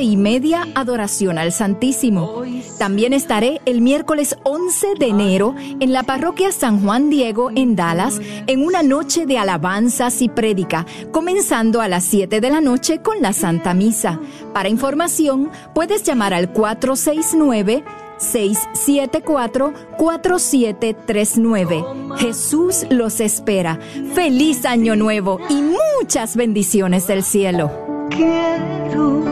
y media, adoración al Santísimo. También estaré el miércoles 11 de enero en la parroquia San Juan Diego en Dallas en una noche de alabanzas y prédica, comenzando a las 7 de la noche con la Santa Misa. Para información, puedes llamar al 469 674-4739. Jesús los espera. Feliz año nuevo y muchas bendiciones del cielo. Quiero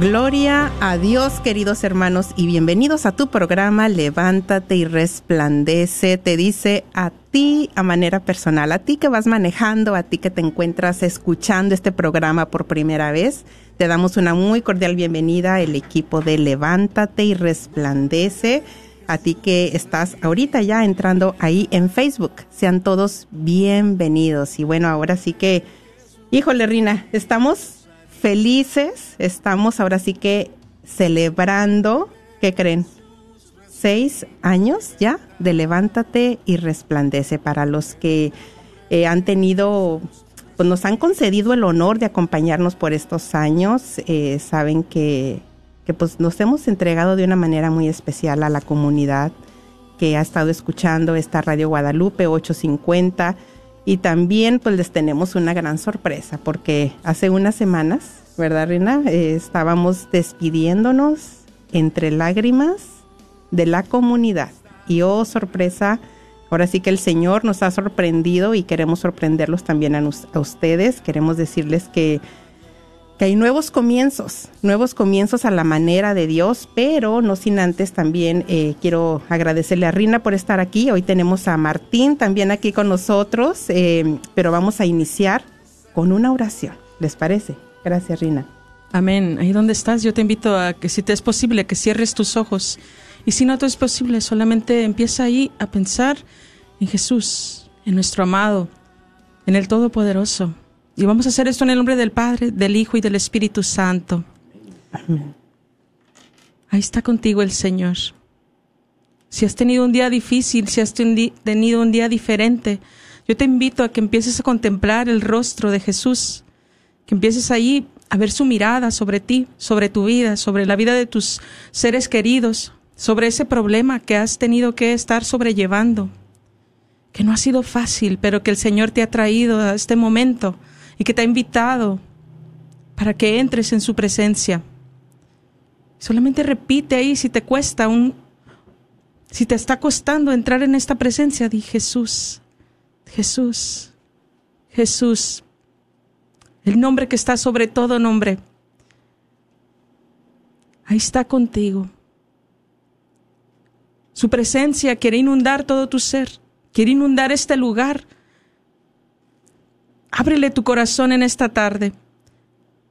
Gloria a Dios, queridos hermanos, y bienvenidos a tu programa Levántate y resplandece. Te dice a ti a manera personal, a ti que vas manejando, a ti que te encuentras escuchando este programa por primera vez. Te damos una muy cordial bienvenida el equipo de Levántate y resplandece. A ti que estás ahorita ya entrando ahí en Facebook. Sean todos bienvenidos. Y bueno, ahora sí que, híjole, Rina, estamos felices, estamos ahora sí que celebrando, ¿qué creen? Seis años ya de Levántate y Resplandece para los que eh, han tenido, pues nos han concedido el honor de acompañarnos por estos años. Eh, saben que, que pues nos hemos entregado de una manera muy especial a la comunidad que ha estado escuchando esta Radio Guadalupe 850 y también pues les tenemos una gran sorpresa porque hace unas semanas, ¿verdad Rina? Eh, estábamos despidiéndonos entre lágrimas de la comunidad. Y oh sorpresa, ahora sí que el Señor nos ha sorprendido y queremos sorprenderlos también a ustedes. Queremos decirles que, que hay nuevos comienzos, nuevos comienzos a la manera de Dios, pero no sin antes también eh, quiero agradecerle a Rina por estar aquí. Hoy tenemos a Martín también aquí con nosotros, eh, pero vamos a iniciar con una oración. ¿Les parece? Gracias, Rina. Amén. Ahí donde estás, yo te invito a que si te es posible, que cierres tus ojos. Y si no te es posible, solamente empieza ahí a pensar en Jesús, en nuestro amado, en el Todopoderoso. Y vamos a hacer esto en el nombre del Padre, del Hijo y del Espíritu Santo. Ahí está contigo el Señor. Si has tenido un día difícil, si has tenido un día diferente, yo te invito a que empieces a contemplar el rostro de Jesús, que empieces ahí a ver su mirada sobre ti, sobre tu vida, sobre la vida de tus seres queridos, sobre ese problema que has tenido que estar sobrellevando, que no ha sido fácil, pero que el Señor te ha traído a este momento y que te ha invitado para que entres en su presencia. Solamente repite ahí si te cuesta un si te está costando entrar en esta presencia, di Jesús, Jesús, Jesús, el nombre que está sobre todo nombre. Ahí está contigo. Su presencia quiere inundar todo tu ser, quiere inundar este lugar. Ábrele tu corazón en esta tarde.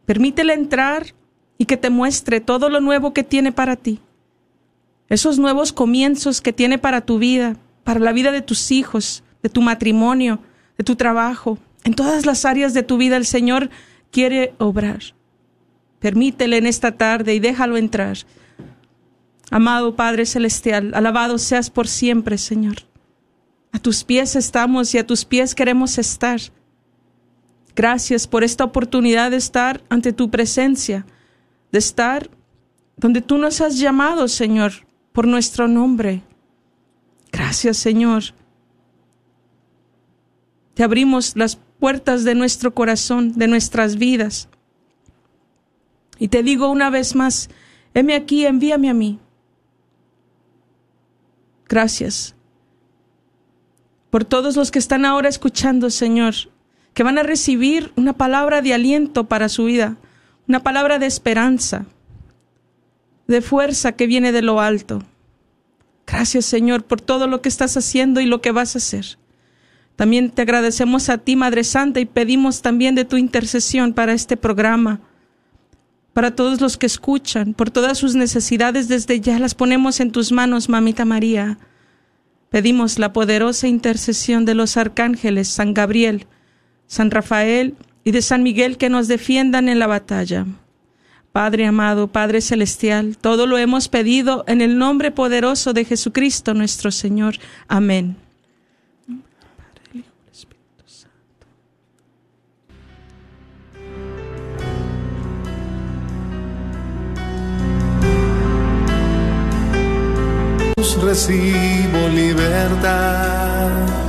Permítele entrar y que te muestre todo lo nuevo que tiene para ti. Esos nuevos comienzos que tiene para tu vida, para la vida de tus hijos, de tu matrimonio, de tu trabajo. En todas las áreas de tu vida el Señor quiere obrar. Permítele en esta tarde y déjalo entrar. Amado Padre Celestial, alabado seas por siempre, Señor. A tus pies estamos y a tus pies queremos estar. Gracias por esta oportunidad de estar ante tu presencia, de estar donde tú nos has llamado, Señor, por nuestro nombre. Gracias, Señor. Te abrimos las puertas de nuestro corazón, de nuestras vidas. Y te digo una vez más, heme aquí, envíame a mí. Gracias por todos los que están ahora escuchando, Señor, que van a recibir una palabra de aliento para su vida, una palabra de esperanza, de fuerza que viene de lo alto. Gracias, Señor, por todo lo que estás haciendo y lo que vas a hacer. También te agradecemos a ti, Madre Santa, y pedimos también de tu intercesión para este programa, para todos los que escuchan, por todas sus necesidades desde ya las ponemos en tus manos, Mamita María. Pedimos la poderosa intercesión de los arcángeles San Gabriel, San Rafael y de San Miguel que nos defiendan en la batalla. Padre amado, Padre celestial, todo lo hemos pedido en el nombre poderoso de Jesucristo nuestro Señor. Amén. recibo libertad.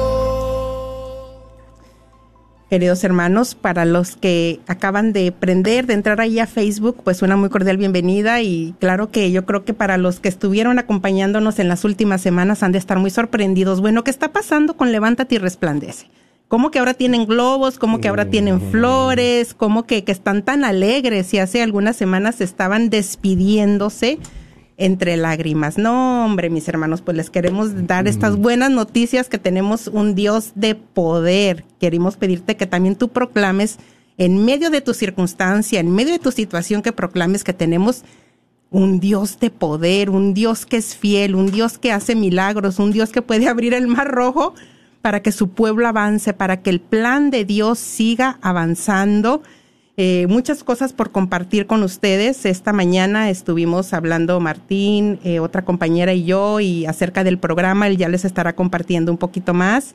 Queridos hermanos, para los que acaban de prender, de entrar ahí a Facebook, pues una muy cordial bienvenida y claro que yo creo que para los que estuvieron acompañándonos en las últimas semanas han de estar muy sorprendidos. Bueno, ¿qué está pasando con Levántate y Resplandece? ¿Cómo que ahora tienen globos? ¿Cómo que ahora tienen flores? ¿Cómo que, que están tan alegres? Y hace algunas semanas estaban despidiéndose entre lágrimas. No, hombre, mis hermanos, pues les queremos dar estas buenas noticias que tenemos un Dios de poder. Queremos pedirte que también tú proclames en medio de tu circunstancia, en medio de tu situación, que proclames que tenemos un Dios de poder, un Dios que es fiel, un Dios que hace milagros, un Dios que puede abrir el mar rojo para que su pueblo avance, para que el plan de Dios siga avanzando eh, muchas cosas por compartir con ustedes. Esta mañana estuvimos hablando Martín, eh, otra compañera y yo, y acerca del programa, él ya les estará compartiendo un poquito más.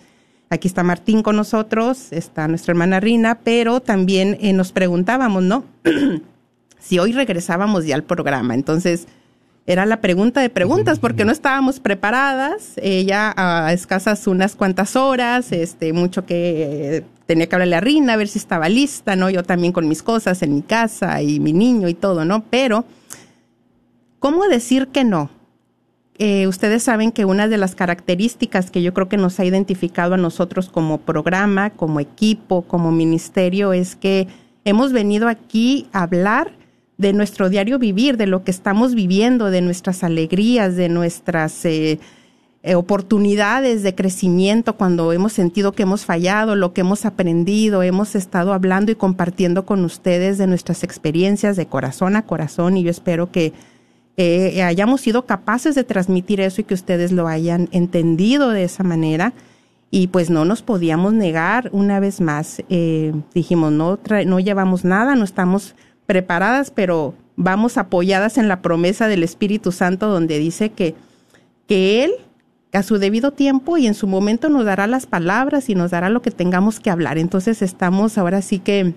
Aquí está Martín con nosotros, está nuestra hermana Rina, pero también eh, nos preguntábamos, ¿no? si hoy regresábamos ya al programa. Entonces, era la pregunta de preguntas porque no estábamos preparadas, ella a escasas unas cuantas horas, este, mucho que tenía que hablarle a Rina a ver si estaba lista, ¿no? Yo también con mis cosas en mi casa y mi niño y todo, ¿no? Pero, ¿cómo decir que no? Eh, ustedes saben que una de las características que yo creo que nos ha identificado a nosotros como programa, como equipo, como ministerio, es que hemos venido aquí a hablar de nuestro diario vivir, de lo que estamos viviendo, de nuestras alegrías, de nuestras eh, eh, oportunidades de crecimiento cuando hemos sentido que hemos fallado, lo que hemos aprendido, hemos estado hablando y compartiendo con ustedes de nuestras experiencias de corazón a corazón y yo espero que eh, hayamos sido capaces de transmitir eso y que ustedes lo hayan entendido de esa manera y pues no nos podíamos negar una vez más. dijimos, no, no llevamos nada, no estamos preparadas, pero vamos apoyadas en la promesa del Espíritu Santo donde dice que, que Él a su debido tiempo y en su momento nos dará las palabras y nos dará lo que tengamos que hablar. Entonces estamos ahora sí que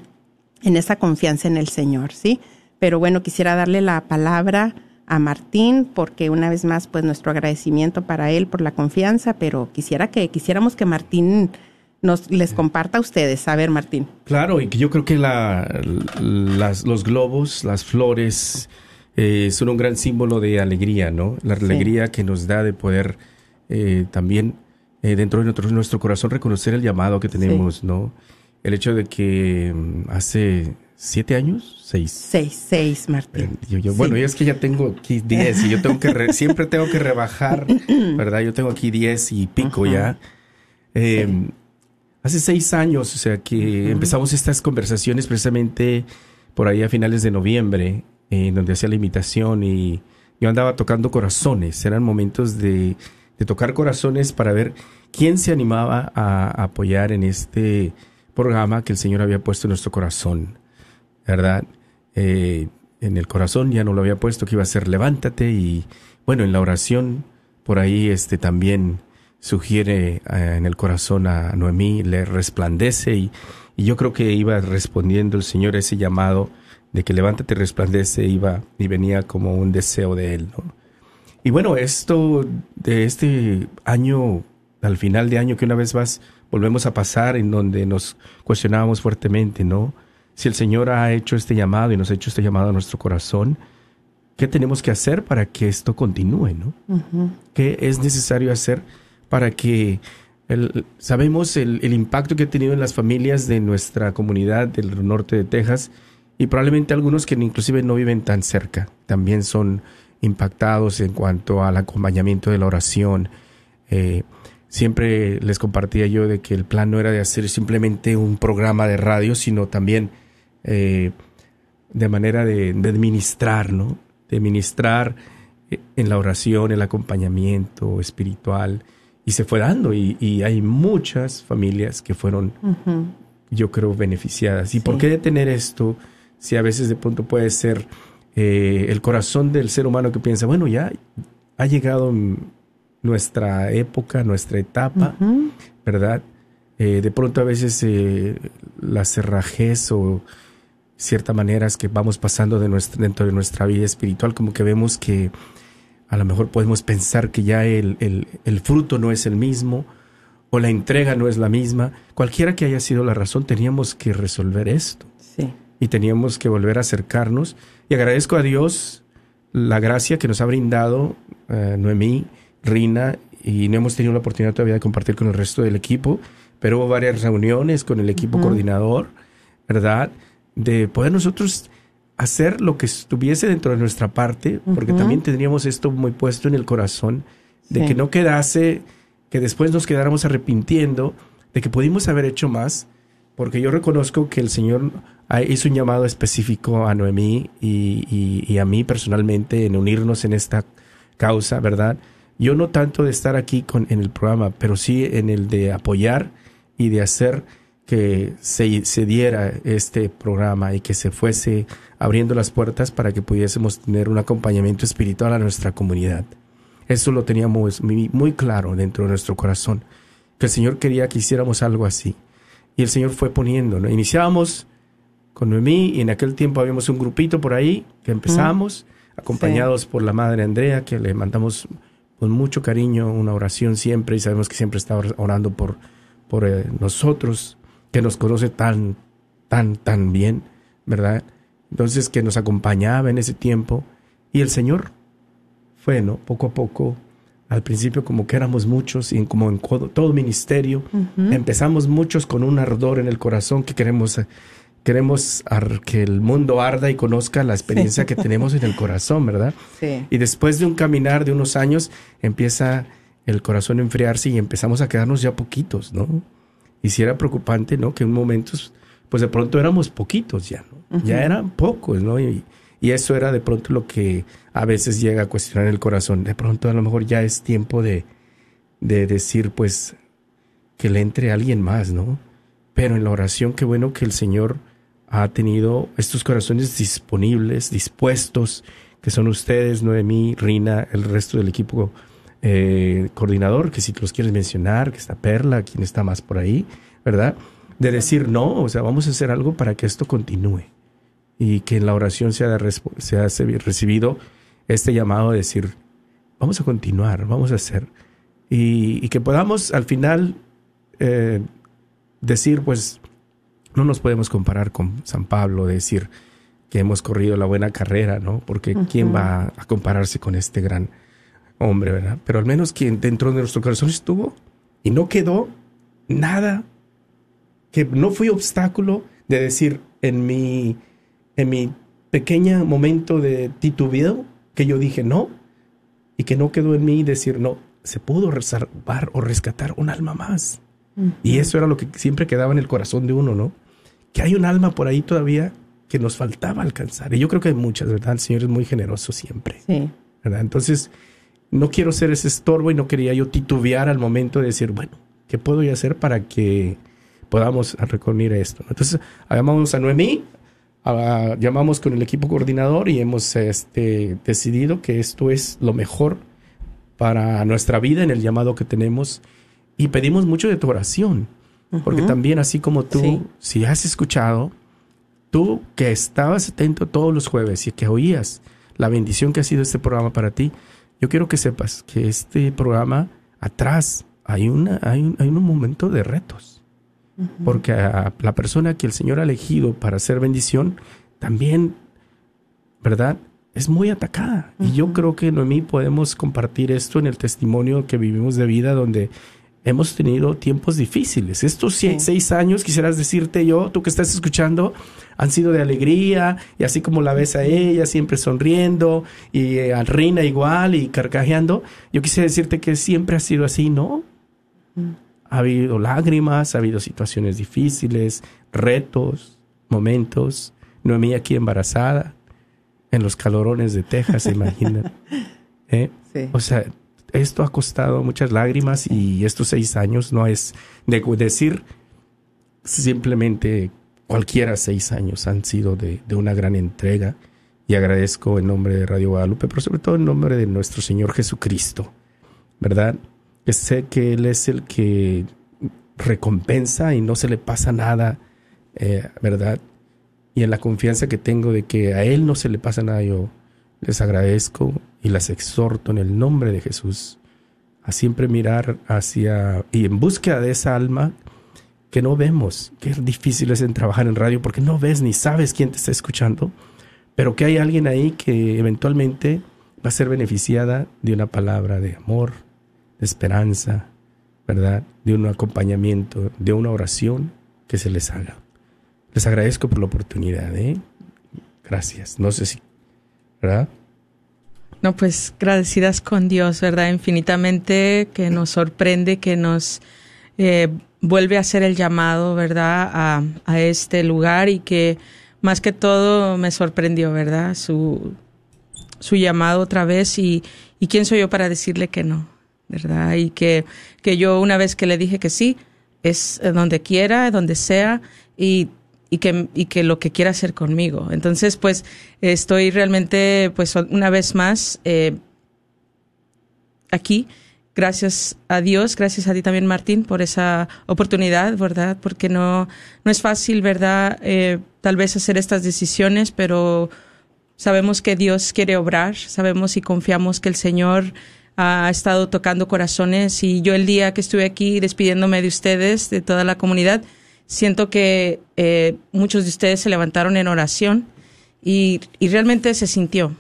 en esa confianza en el Señor, ¿sí? Pero bueno, quisiera darle la palabra a Martín porque una vez más pues nuestro agradecimiento para él por la confianza, pero quisiera que quisiéramos que Martín nos les comparta a ustedes. A ver, Martín. Claro, y que yo creo que la, las, los globos, las flores, eh, son un gran símbolo de alegría, ¿no? La alegría que nos da de poder eh, también eh, dentro de nuestro, nuestro, corazón reconocer el llamado que tenemos, ¿no? El hecho de que mm, hace siete años, seis. Seis, seis, Martín. Eh, yo- yo- Bueno, y es que ya tengo aquí 10 y yo tengo que re- siempre tengo que rebajar, ¿verdad? Yo tengo aquí 10 y pico ya. Eh, Hace seis años, o sea, que empezamos estas conversaciones precisamente por ahí a finales de noviembre, en donde hacía la invitación y yo andaba tocando corazones. Eran momentos de, de tocar corazones para ver quién se animaba a, apoyar en este programa que el Señor había puesto en nuestro corazón. ¿verdad? Eh, en el corazón ya no lo había puesto que iba a ser levántate y bueno, en la oración por ahí este también sugiere eh, en el corazón a Noemí, le resplandece y, yo creo que iba respondiendo el Señor ese llamado de que levántate, resplandece, iba y venía como un deseo de Él, ¿no? Y bueno, esto de este año, al final de año que una vez más volvemos a pasar en donde nos cuestionábamos fuertemente, ¿no? Si el Señor ha hecho este llamado y nos ha hecho este llamado a nuestro corazón, ¿qué tenemos que hacer para que esto continúe, ¿no? ¿Qué es necesario hacer para que el- sabemos el, el impacto que ha tenido en las familias de nuestra comunidad del norte de Texas y probablemente algunos que inclusive no viven tan cerca también son impactados en cuanto al acompañamiento de la oración. Eh, siempre les compartía yo de que el plan no era de hacer simplemente un programa de radio, sino también eh, de manera de, de ministrar, ¿no? De ministrar eh, en la oración, el acompañamiento espiritual. Y se fue dando y, y hay muchas familias que fueron, yo creo, beneficiadas. ¿Y por qué detener esto si a veces de pronto puede ser eh, el corazón del ser humano que piensa, bueno, ya ha llegado nuestra época, nuestra etapa, ¿verdad? Eh, de pronto a veces eh, la cerrajez o ciertas maneras que vamos pasando de nuestra, dentro de nuestra vida espiritual, como que vemos que a lo mejor podemos pensar que ya el, el- el fruto no es el mismo o la entrega no es la misma. Cualquiera que haya sido la razón, teníamos que resolver esto. Y teníamos que volver a acercarnos. Y agradezco a Dios la gracia que nos ha brindado eh, Noemí, Rina, y no hemos tenido la oportunidad todavía de compartir con el resto del equipo, pero hubo varias reuniones con el equipo coordinador, ¿verdad? De poder nosotros hacer lo que estuviese dentro de nuestra parte, porque también tendríamos esto muy puesto en el corazón, de Sí. que no quedase, que después nos quedáramos arrepintiendo, de que pudimos haber hecho más, porque yo reconozco que el Señor hizo un llamado específico a Noemí y, y- y a mí personalmente en unirnos en esta causa, ¿verdad? Yo no tanto de estar aquí con, en el programa, pero sí en el de apoyar y de hacer que se, se diera este programa y que se fuese abriendo las puertas para que pudiésemos tener un acompañamiento espiritual a nuestra comunidad. Eso lo teníamos muy, muy claro dentro de nuestro corazón, que el Señor quería que hiciéramos algo así. Y el Señor fue poniendo, ¿no? Iniciábamos con Noemí y en aquel tiempo habíamos un grupito por ahí que empezamos, acompañados por la Madre Andrea, que le mandamos con mucho cariño una oración siempre y sabemos que siempre está or- orando por, por eh, nosotros, que nos conoce tan, tan, tan bien, ¿verdad? Entonces que nos acompañaba en ese tiempo y el Señor fue, ¿no? Poco a poco, al principio como que éramos muchos y como en todo ministerio, empezamos muchos con un ardor en el corazón que queremos, eh, queremos que el mundo arda y conozca la experiencia que tenemos en el corazón, ¿verdad? Sí. Y después de un caminar de unos años, empieza el corazón a enfriarse y empezamos a quedarnos ya poquitos, ¿no? Y si era preocupante, ¿no? Que en momentos, pues de pronto éramos poquitos ya, ¿no? Ya eran pocos, ¿no? Y, y eso era de pronto lo que a veces llega a cuestionar el corazón. De pronto a lo mejor ya es tiempo de, de decir, pues, que le entre alguien más, ¿no? Pero en la oración, qué bueno que el Señor ha tenido estos corazones disponibles, dispuestos, que son ustedes, Noemí, Rina, el resto del equipo eh, coordinador, que si los quieres mencionar, que está Perla, quien está más por ahí, ¿verdad? De decir, no, o sea, vamos a hacer algo para que esto continúe y que en la oración de respo- sea recibido este llamado de decir, vamos a continuar, vamos a hacer. Y, y que podamos al final eh, decir, pues, no nos podemos comparar con San Pablo, decir que hemos corrido la buena carrera, ¿no? Porque ¿quién va a compararse con este gran hombre, verdad? Pero al menos quien dentro de nuestro corazón estuvo y no quedó nada, que no fue obstáculo de decir en mi en mi pequeño momento de titubeo, que yo dije no, y que no quedó en mí decir no, se pudo salvar o rescatar un alma más. Y eso era lo que siempre quedaba en el corazón de uno, ¿no? Que hay un alma por ahí todavía que nos faltaba alcanzar. Y yo creo que hay muchas, ¿verdad? El Señor es muy generoso siempre. Sí. ¿verdad? Entonces, no quiero ser ese estorbo y no quería yo titubear al momento de decir, bueno, ¿qué puedo yo hacer para que podamos recorrer esto? Entonces, llamamos a Noemí, a- llamamos con el equipo coordinador y hemos este, decidido que esto es lo mejor para nuestra vida en el llamado que tenemos y pedimos mucho de tu oración, porque también así como tú, Sí. si has escuchado, tú que estabas atento todos los jueves y que oías la bendición que ha sido este programa para ti, yo quiero que sepas que este programa atrás hay, una, hay, un, hay un momento de retos. Porque a la persona que el Señor ha elegido para hacer bendición, también, ¿verdad? Es muy atacada. Y yo creo que Noemí podemos compartir esto en el testimonio que vivimos de vida donde hemos tenido tiempos difíciles. Estos seis años, quisieras decirte yo, tú que estás escuchando, han sido de alegría y así como la ves a ella, siempre sonriendo y eh, a Reina igual y carcajeando. Yo quisiera decirte que siempre ha sido así, ¿no? Ha habido lágrimas, ha habido situaciones difíciles, retos, momentos. Noemí aquí embarazada, en los calorones de Texas, ¿se imaginan? ¿Eh? Sí. O sea, esto ha costado muchas lágrimas y estos seis años no es de decir simplemente cualquiera seis años han sido de, de una gran entrega y agradezco en nombre de Radio Guadalupe, pero sobre todo en nombre de nuestro Señor Jesucristo, ¿verdad? Que sé que Él es el que recompensa y no se le pasa nada, eh, ¿verdad? Y en la confianza que tengo de que a Él no se le pasa nada, yo les agradezco y las exhorto en el nombre de Jesús a siempre mirar hacia y en búsqueda de esa alma que no vemos, que es difícil es en trabajar en radio porque no ves ni sabes quién te está escuchando, pero que hay alguien ahí que eventualmente va a ser beneficiada de una palabra de amor, de esperanza, ¿verdad? De un acompañamiento, de una oración que se les haga. Les agradezco por la oportunidad, ¿eh? Gracias. No sé si, ¿verdad? No, pues agradecidas con Dios, ¿verdad? Infinitamente, que nos sorprende, que nos eh, vuelve a hacer el llamado, ¿verdad? A, a este lugar y que más que todo me sorprendió, ¿verdad? Su, su llamado otra vez y, y quién soy yo para decirle que no, ¿verdad? Y que, que yo una vez que le dije que sí, es donde quiera, donde sea y y que, y que lo que quiera hacer conmigo. Entonces, pues, estoy realmente, pues, una vez más eh, aquí. Gracias a Dios, gracias a ti también, Martín, por esa oportunidad, ¿verdad? Porque no, no es fácil, ¿verdad? Eh, tal vez hacer estas decisiones, pero sabemos que Dios quiere obrar, sabemos y confiamos que el Señor ha estado tocando corazones y yo el día que estuve aquí despidiéndome de ustedes, de toda la comunidad, siento que eh, muchos de ustedes se levantaron en oración y, y, realmente se sintió.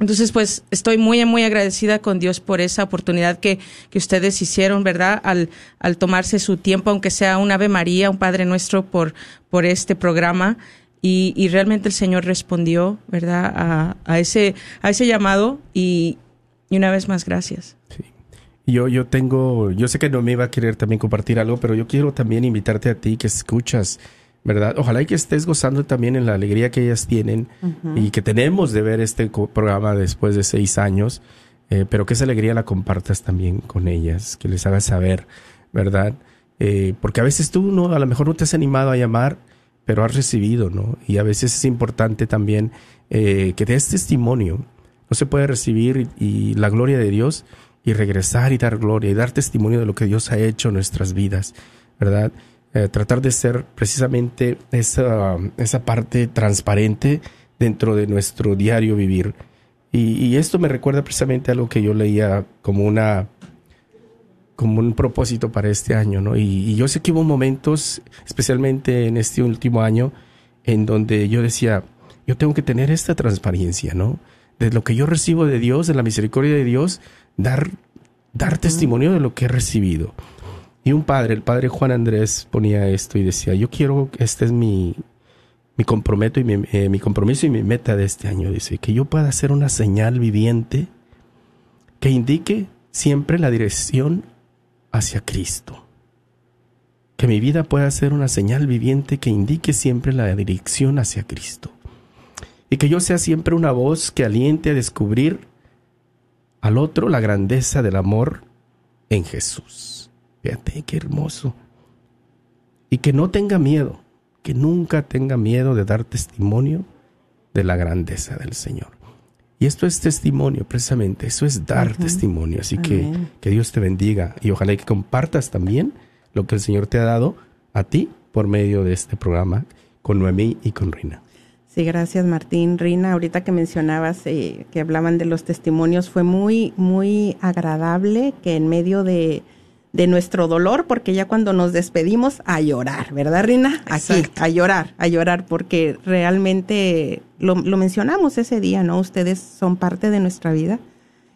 Entonces, pues estoy muy, muy agradecida con Dios por esa oportunidad que, que ustedes hicieron, ¿verdad? Al, al tomarse su tiempo, aunque sea un Ave María, un Padre Nuestro, por, por este programa. Y, y realmente el Señor respondió, ¿verdad? A, a, ese, a ese llamado y, y una vez más, gracias. Sí. Yo, yo tengo, yo sé que no me iba a querer también compartir algo, pero yo quiero también invitarte a ti que escuchas, ¿verdad? Ojalá y que estés gozando también en la alegría que ellas tienen uh -huh. y que tenemos de ver este programa después de seis años, eh, pero que esa alegría la compartas también con ellas, que les hagas saber, ¿verdad? Eh, porque a veces tú no, a lo mejor no te has animado a llamar, pero has recibido, ¿no? Y a veces es importante también eh, que des testimonio. No se puede recibir y, y la gloria de Dios y regresar y dar gloria y dar testimonio de lo que Dios ha hecho en nuestras vidas, ¿verdad? Eh, tratar de ser precisamente esa, esa parte transparente dentro de nuestro diario vivir. Y, y, esto me recuerda precisamente a algo que yo leía como una como un propósito para este año, ¿no? Y, y yo sé que hubo momentos, especialmente en este último año, en donde yo decía, yo tengo que tener esta transparencia, ¿no? De lo que yo recibo de Dios, de la misericordia de Dios, dar, dar testimonio de lo que he recibido. Y un padre, el padre Juan Andrés, ponía esto y decía, yo quiero, esta es mi, mi, comprometo y mi, eh, mi compromiso y mi meta de este año, dice, que yo pueda ser una señal viviente que indique siempre la dirección hacia Cristo. Que mi vida pueda ser una señal viviente que indique siempre la dirección hacia Cristo. Y que yo sea siempre una voz que aliente a descubrir al otro la grandeza del amor en Jesús. Fíjate qué hermoso. Y que no tenga miedo, que nunca tenga miedo de dar testimonio de la grandeza del Señor. Y esto es testimonio, precisamente, eso es dar testimonio. Así que que Dios te bendiga y ojalá que compartas también lo que el Señor te ha dado a ti por medio de este programa con Noemí y con Rina. Sí, gracias Martín. Rina, ahorita que mencionabas eh, que hablaban de los testimonios, fue muy, muy agradable que en medio de, de nuestro dolor, porque ya cuando nos despedimos, a llorar, ¿verdad, Rina? Aquí, a llorar, a llorar, porque realmente lo, lo, mencionamos ese día, ¿no? Ustedes son parte de nuestra vida,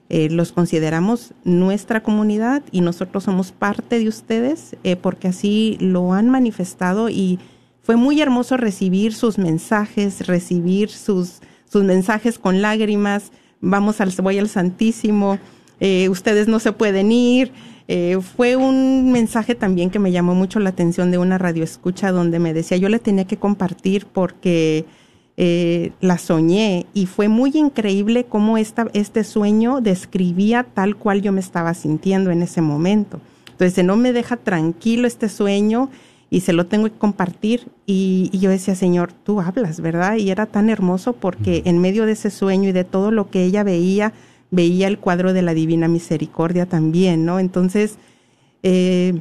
eh, los consideramos nuestra comunidad y nosotros somos parte de ustedes, eh, porque así lo han manifestado y fue muy hermoso recibir sus mensajes, recibir sus, sus mensajes con lágrimas, vamos al, voy al Santísimo, eh, ustedes no se pueden ir, eh, fue un mensaje también que me llamó mucho la atención de una radioescucha donde me decía yo le tenía que compartir porque eh, la soñé y fue muy increíble cómo esta, este sueño describía tal cual yo me estaba sintiendo en ese momento. Entonces no me deja tranquilo este sueño y se lo tengo que compartir. Y, y, yo decía, Señor, tú hablas, ¿verdad? Y era tan hermoso porque en medio de ese sueño y de todo lo que ella veía, veía el cuadro de la Divina Misericordia también, ¿no? Entonces, eh,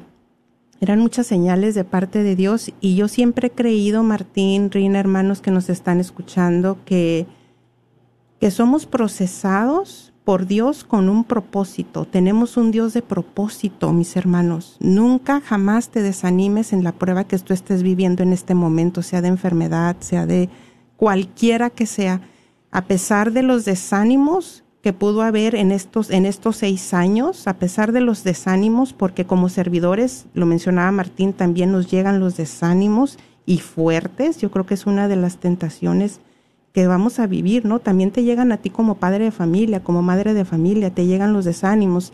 eran muchas señales de parte de Dios y yo siempre he creído, Martín, Rina, hermanos que nos están escuchando, que, que somos procesados por Dios con un propósito. Tenemos un Dios de propósito, mis hermanos. Nunca, jamás te desanimes en la prueba que tú estés viviendo en este momento, sea de enfermedad, sea de cualquiera que sea. A pesar de los desánimos, que pudo haber en estos, en estos seis años, a pesar de los desánimos, porque como servidores, lo mencionaba Martín, también nos llegan los desánimos y fuertes. Yo creo que es una de las tentaciones que vamos a vivir, ¿no? También te llegan a ti como padre de familia, como madre de familia, te llegan los desánimos,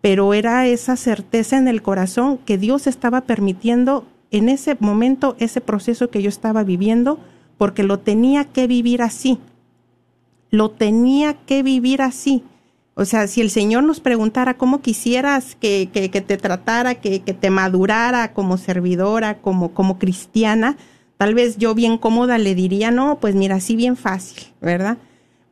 pero era esa certeza en el corazón que Dios estaba permitiendo en ese momento ese proceso que yo estaba viviendo, porque lo tenía que vivir así lo tenía que vivir así. O sea, si el Señor nos preguntara cómo quisieras que, que, te tratara, que, que, te madurara como servidora, como, como cristiana, tal vez yo bien cómoda le diría, no, pues mira, así bien fácil, ¿verdad?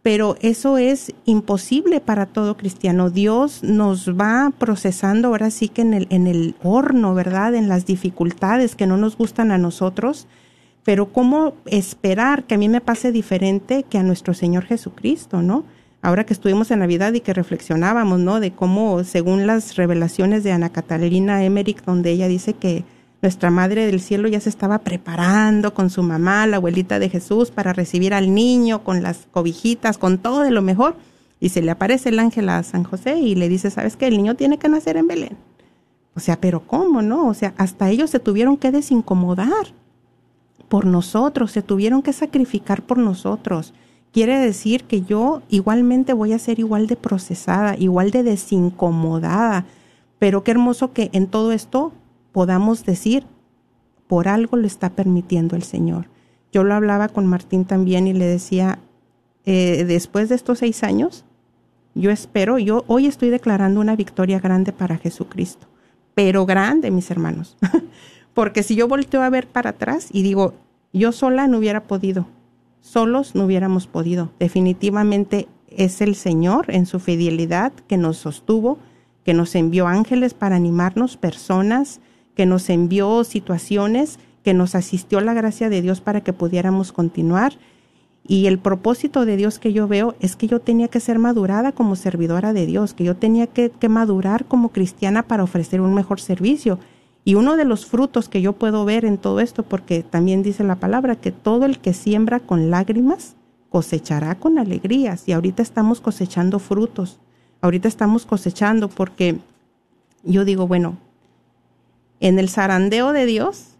Pero eso es imposible para todo cristiano. Dios nos va procesando ahora sí que en el, en el horno, ¿verdad? En las dificultades que no nos gustan a nosotros pero ¿cómo esperar que a mí me pase diferente que a nuestro Señor Jesucristo, no? Ahora que estuvimos en Navidad y que reflexionábamos, ¿no? De cómo, según las revelaciones de Ana Catalina Emmerich, donde ella dice que nuestra Madre del Cielo ya se estaba preparando con su mamá, la abuelita de Jesús, para recibir al niño con las cobijitas, con todo de lo mejor. Y se le aparece el ángel a San José y le dice, ¿sabes qué? El niño tiene que nacer en Belén. O sea, pero ¿cómo, no? O sea, hasta ellos se tuvieron que desincomodar por nosotros, se tuvieron que sacrificar por nosotros. Quiere decir que yo igualmente voy a ser igual de procesada, igual de desincomodada. Pero qué hermoso que en todo esto podamos decir, por algo lo está permitiendo el Señor. Yo lo hablaba con Martín también y le decía, eh, después de estos seis años, yo espero, yo hoy estoy declarando una victoria grande para Jesucristo, pero grande, mis hermanos. Porque si yo volteo a ver para atrás y digo, yo sola no hubiera podido, solos no hubiéramos podido. Definitivamente es el Señor en su fidelidad que nos sostuvo, que nos envió ángeles para animarnos, personas, que nos envió situaciones, que nos asistió la gracia de Dios para que pudiéramos continuar. Y el propósito de Dios que yo veo es que yo tenía que ser madurada como servidora de Dios, que yo tenía que, que madurar como cristiana para ofrecer un mejor servicio. Y uno de los frutos que yo puedo ver en todo esto, porque también dice la palabra que todo el que siembra con lágrimas cosechará con alegrías. Y ahorita estamos cosechando frutos. Ahorita estamos cosechando porque yo digo, bueno, en el zarandeo de Dios,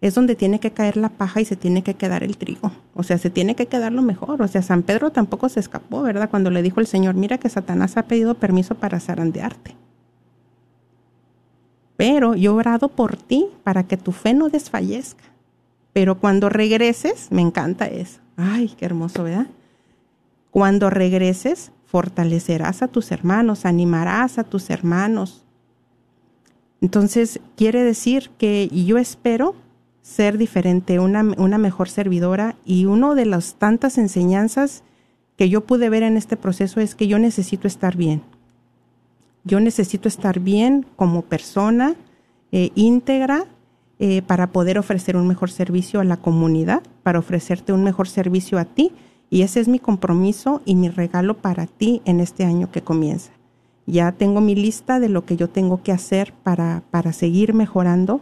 es donde tiene que caer la paja y se tiene que quedar el trigo. O sea, se tiene que quedar lo mejor. O sea, San Pedro tampoco se escapó, ¿verdad? Cuando le dijo el Señor, mira que Satanás ha pedido permiso para zarandearte. Pero yo he orado por ti para que tu fe no desfallezca. Pero cuando regreses, me encanta eso. Ay, qué hermoso, ¿verdad? Cuando regreses, fortalecerás a tus hermanos, animarás a tus hermanos. Entonces, quiere decir que yo espero ser diferente, una, una mejor servidora y una de las tantas enseñanzas que yo pude ver en este proceso es que yo necesito estar bien. Yo necesito estar bien como persona eh, íntegra eh, para poder ofrecer un mejor servicio a la comunidad, para ofrecerte un mejor servicio a ti. Y ese es mi compromiso y mi regalo para ti en este año que comienza. Ya tengo mi lista de lo que yo tengo que hacer para, para seguir mejorando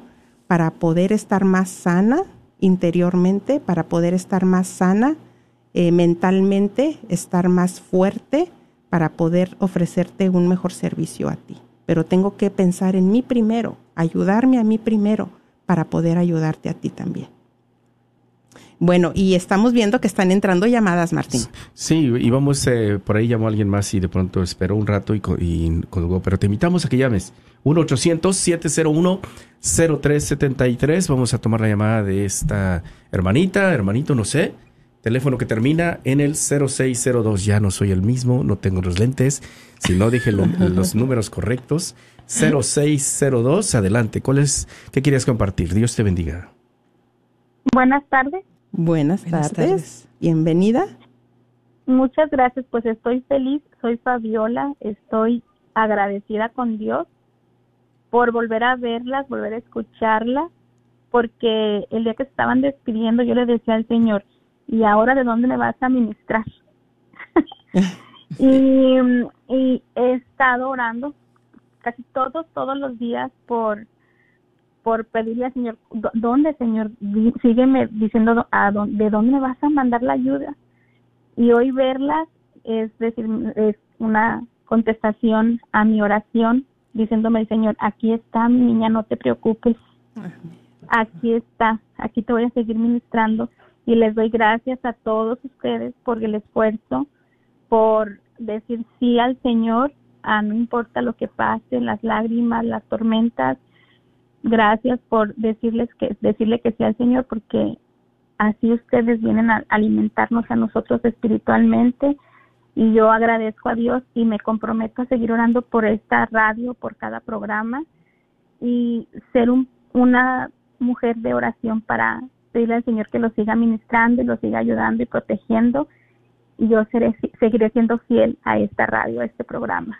para poder estar más sana interiormente, para poder estar más sana eh, mentalmente, estar más fuerte, para poder ofrecerte un mejor servicio a ti. Pero tengo que pensar en mí primero, ayudarme a mí primero, para poder ayudarte a ti también. Bueno, y estamos viendo que están entrando llamadas, Martín. Sí, y vamos, eh, por ahí llamó alguien más y de pronto esperó un rato y, y colgó, pero te invitamos a que llames. 1-800-701-0373. Vamos a tomar la llamada de esta hermanita, hermanito, no sé. Teléfono que termina en el 0602. Ya no soy el mismo, no tengo los lentes. Si no, dije los números correctos. 0602. Adelante. ¿Cuál es, ¿Qué querías compartir? Dios te bendiga. Buenas tardes. Buenas, tardes. Bienvenida. Muchas gracias. Pues estoy feliz. Soy Fabiola. Estoy agradecida con Dios por volver a verlas, volver a escucharlas, porque el día que estaban despidiendo yo le decía al Señor, ¿y ahora de dónde me vas a ministrar? y, y, he estado orando casi todos, todos los días por por pedirle al Señor, ¿dónde, Señor? Sígueme diciendo a dónde, de dónde me vas a mandar la ayuda. Y hoy verlas es decir, es una contestación a mi oración diciéndome Señor, aquí está mi niña, no te preocupes, aquí está, aquí te voy a seguir ministrando y les doy gracias a todos ustedes por el esfuerzo, por decir sí al Señor, a no importa lo que pase, las lágrimas, las tormentas, gracias por decirles que decirle que sí al Señor porque así ustedes vienen a alimentarnos a nosotros espiritualmente y yo agradezco a Dios y me comprometo a seguir orando por esta radio, por cada programa y ser un, una mujer de oración para pedirle al Señor que lo siga ministrando y lo siga ayudando y protegiendo y yo seré, seguiré siendo fiel a esta radio, a este programa.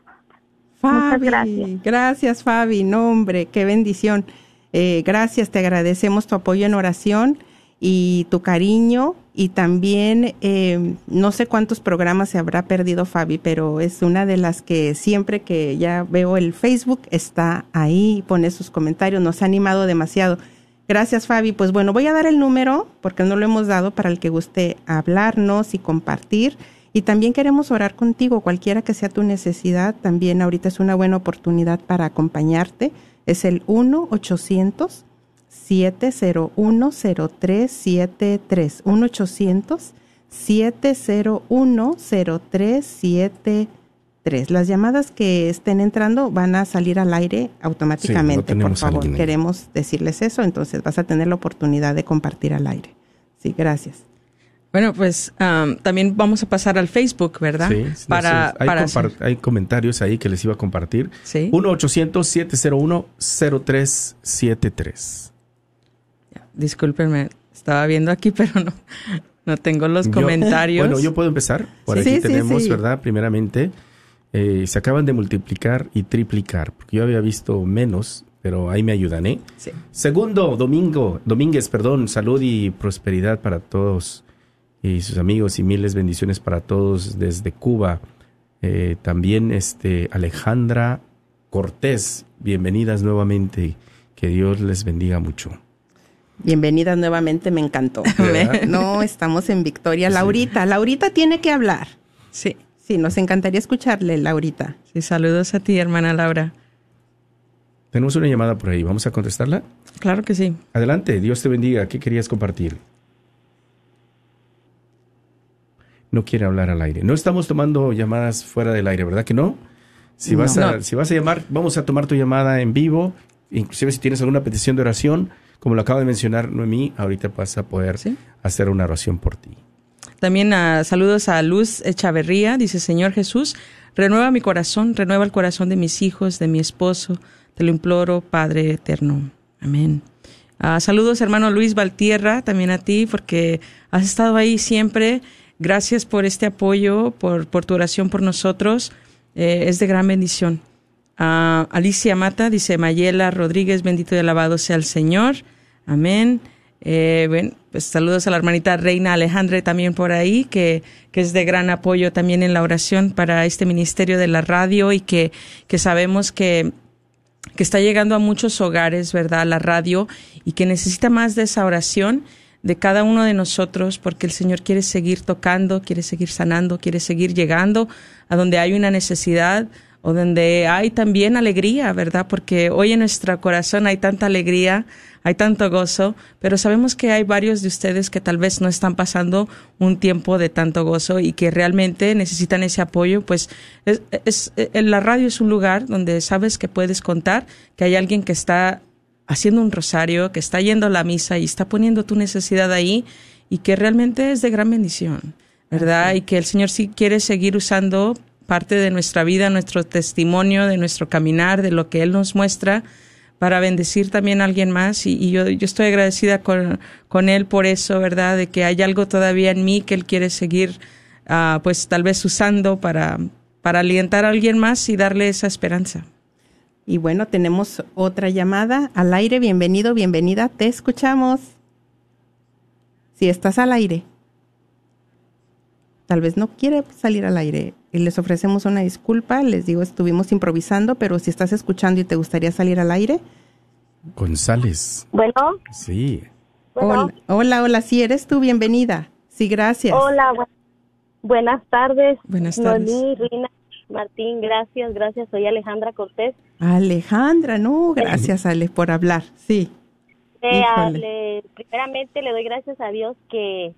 Muchas gracias. Gracias, Fabi. No, hombre, qué bendición. Eh, gracias, te agradecemos tu apoyo en oración y tu cariño y también eh, no sé cuántos programas se habrá perdido Fabi, pero es una de las que siempre que ya veo el Facebook está ahí, pone sus comentarios, nos ha animado demasiado. Gracias Fabi, pues bueno, voy a dar el número porque no lo hemos dado para el que guste hablarnos y compartir. Y también queremos orar contigo, cualquiera que sea tu necesidad, también ahorita es una buena oportunidad para acompañarte. Es el 1 800 7010373 1 800 7010373 Las llamadas que estén entrando van a salir al aire automáticamente, por favor. Queremos decirles eso, entonces vas a tener la oportunidad de compartir al aire. Sí, gracias. Bueno, pues también vamos a pasar al Facebook, ¿verdad? Sí, para, hay, hay, comentarios ahí que les iba a compartir. Sí. 1-800-701-0373 discúlpenme, estaba viendo aquí, pero no, no tengo los comentarios. Bueno, yo puedo empezar. Por aquí tenemos, ¿verdad? Primeramente, eh, se acaban de multiplicar y triplicar, porque yo había visto menos, pero ahí me ayudan, ¿eh? Segundo, Domingo, Domínguez, perdón, salud y prosperidad para todos y sus amigos y miles bendiciones para todos desde Cuba. Eh, también este Alejandra Cortés, bienvenidas nuevamente. Que Dios les bendiga mucho. Bienvenidas nuevamente, me encantó. no, estamos en Victoria. Laurita, Laurita tiene que hablar. Sí. Sí, nos encantaría escucharle, Laurita. Sí, saludos a ti, hermana Laura. Tenemos una llamada por ahí, ¿vamos a contestarla? Claro que sí. Adelante, Dios te bendiga. ¿Qué querías compartir? No quiere hablar al aire. No estamos tomando llamadas fuera del aire, ¿verdad que no? Si vas, No. a, si vas a llamar, vamos a tomar tu llamada en vivo. Inclusive si tienes alguna petición de oración, como lo acaba de mencionar Noemí, ahorita vas a poder Sí. hacer una oración por ti. También ah, saludos a Luz Echaverría. Dice, Señor Jesús, renueva mi corazón, renueva el corazón de mis hijos, de mi esposo. Te lo imploro, Padre eterno. Amén. Ah, saludos, hermano Luis Valtierra, también a ti, porque has estado ahí siempre. Gracias por este apoyo, por, tu oración por nosotros. Eh, es de gran bendición. Ah, Alicia Mata dice, Mayela Rodríguez, bendito y alabado sea el Señor. Amén. Eh, bueno, pues saludos a la hermanita Reina Alejandra también por ahí, que, que es de gran apoyo también en la oración para este ministerio de la radio y que, que sabemos que, que está llegando a muchos hogares, ¿verdad? La radio y que necesita más de esa oración de cada uno de nosotros porque el Señor quiere seguir tocando, quiere seguir sanando, quiere seguir llegando a donde hay una necesidad o donde hay también alegría, ¿verdad? Porque hoy en nuestro corazón hay tanta alegría, hay tanto gozo, pero sabemos que hay varios de ustedes que tal vez no están pasando un tiempo de tanto gozo y que realmente necesitan ese apoyo, pues es, es- la radio es un lugar donde sabes que puedes contar que hay alguien que está haciendo un rosario, que está yendo a la misa y está poniendo tu necesidad ahí y que realmente es de gran bendición, ¿verdad? Y que el Señor sí quiere seguir usando parte de nuestra vida, nuestro testimonio, de nuestro caminar, de lo que Él nos muestra para bendecir también a alguien más y, y yo, yo estoy agradecida con, con Él por eso, ¿verdad? De que hay algo todavía en mí que Él quiere seguir, ah, pues tal vez usando para, para alientar a alguien más y darle esa esperanza. Y bueno, tenemos otra llamada al aire. Bienvenido, bienvenida. Te escuchamos. Si estás al aire. Tal vez no quiere salir al aire. Y les ofrecemos una disculpa. Les digo, estuvimos improvisando, pero si estás escuchando y te gustaría salir al aire. González. Bueno, Sí. bueno. Hola, hola, hola. Si eres tú, bienvenida. Sí, gracias. Hola, bu- buenas tardes. Buenas tardes. Noemí, Rina, Martín, gracias, gracias. Soy Alejandra Cortés. Alejandra, no, gracias, Ale, por hablar. Sí. Eh, le- primeramente le doy gracias a Dios que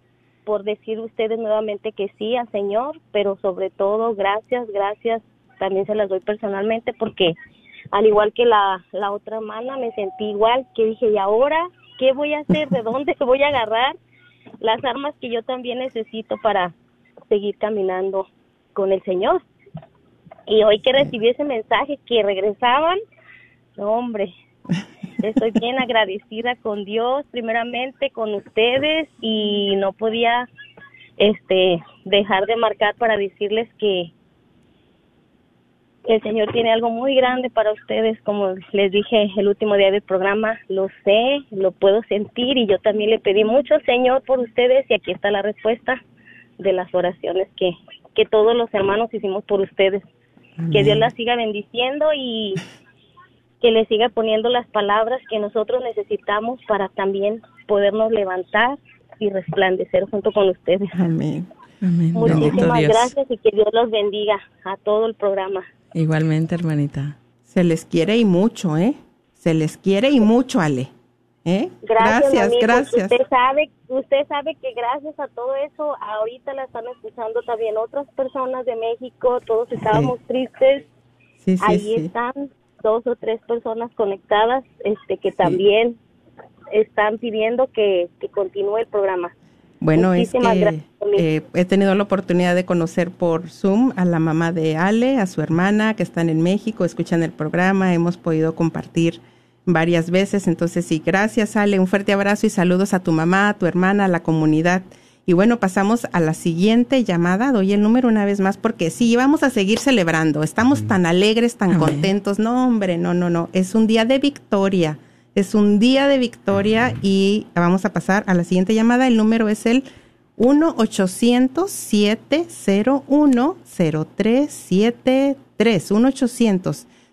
por decir ustedes nuevamente que sí al Señor, pero sobre todo gracias, gracias, también se las doy personalmente porque al igual que la, la otra hermana me sentí igual, que dije, ¿y ahora qué voy a hacer? ¿De dónde voy a agarrar las armas que yo también necesito para seguir caminando con el Señor? Y hoy que recibí ese mensaje que regresaban, no, hombre, estoy bien agradecida con Dios, primeramente con ustedes y no podía este dejar de marcar para decirles que el Señor tiene algo muy grande para ustedes, como les dije el último día del programa, lo sé, lo puedo sentir y yo también le pedí mucho Señor por ustedes y aquí está la respuesta de las oraciones que, que todos los hermanos hicimos por ustedes. Que Dios las siga bendiciendo y que le siga poniendo las palabras que nosotros necesitamos para también podernos levantar y resplandecer junto con ustedes. Amén. Muchísimas Dios. gracias y que Dios los bendiga a todo el programa. Igualmente, hermanita. Se les quiere y mucho, ¿eh? Se les quiere y mucho, Ale. ¿Eh? Gracias, gracias. Usted sabe, usted sabe que gracias a todo eso, ahorita la están escuchando también otras personas de México, todos estábamos tristes, Sí, sí, ahí están dos o tres personas conectadas este que también están pidiendo que, que continúe el programa. Bueno, es que eh, he tenido la oportunidad de conocer por Zoom a la mamá de Ale, a su hermana que están en México, escuchan el programa, hemos podido compartir varias veces. Entonces, sí, gracias Ale, un fuerte abrazo y saludos a tu mamá, a tu hermana, a la comunidad. Y bueno, pasamos a la siguiente llamada. Doy el número una vez más porque sí, vamos a seguir celebrando. Estamos tan alegres, tan Amén. contentos. No, hombre, no, no, no. Es un día de victoria. Es un día de victoria y vamos a pasar a la siguiente llamada. El número es el 1-800-701-0373.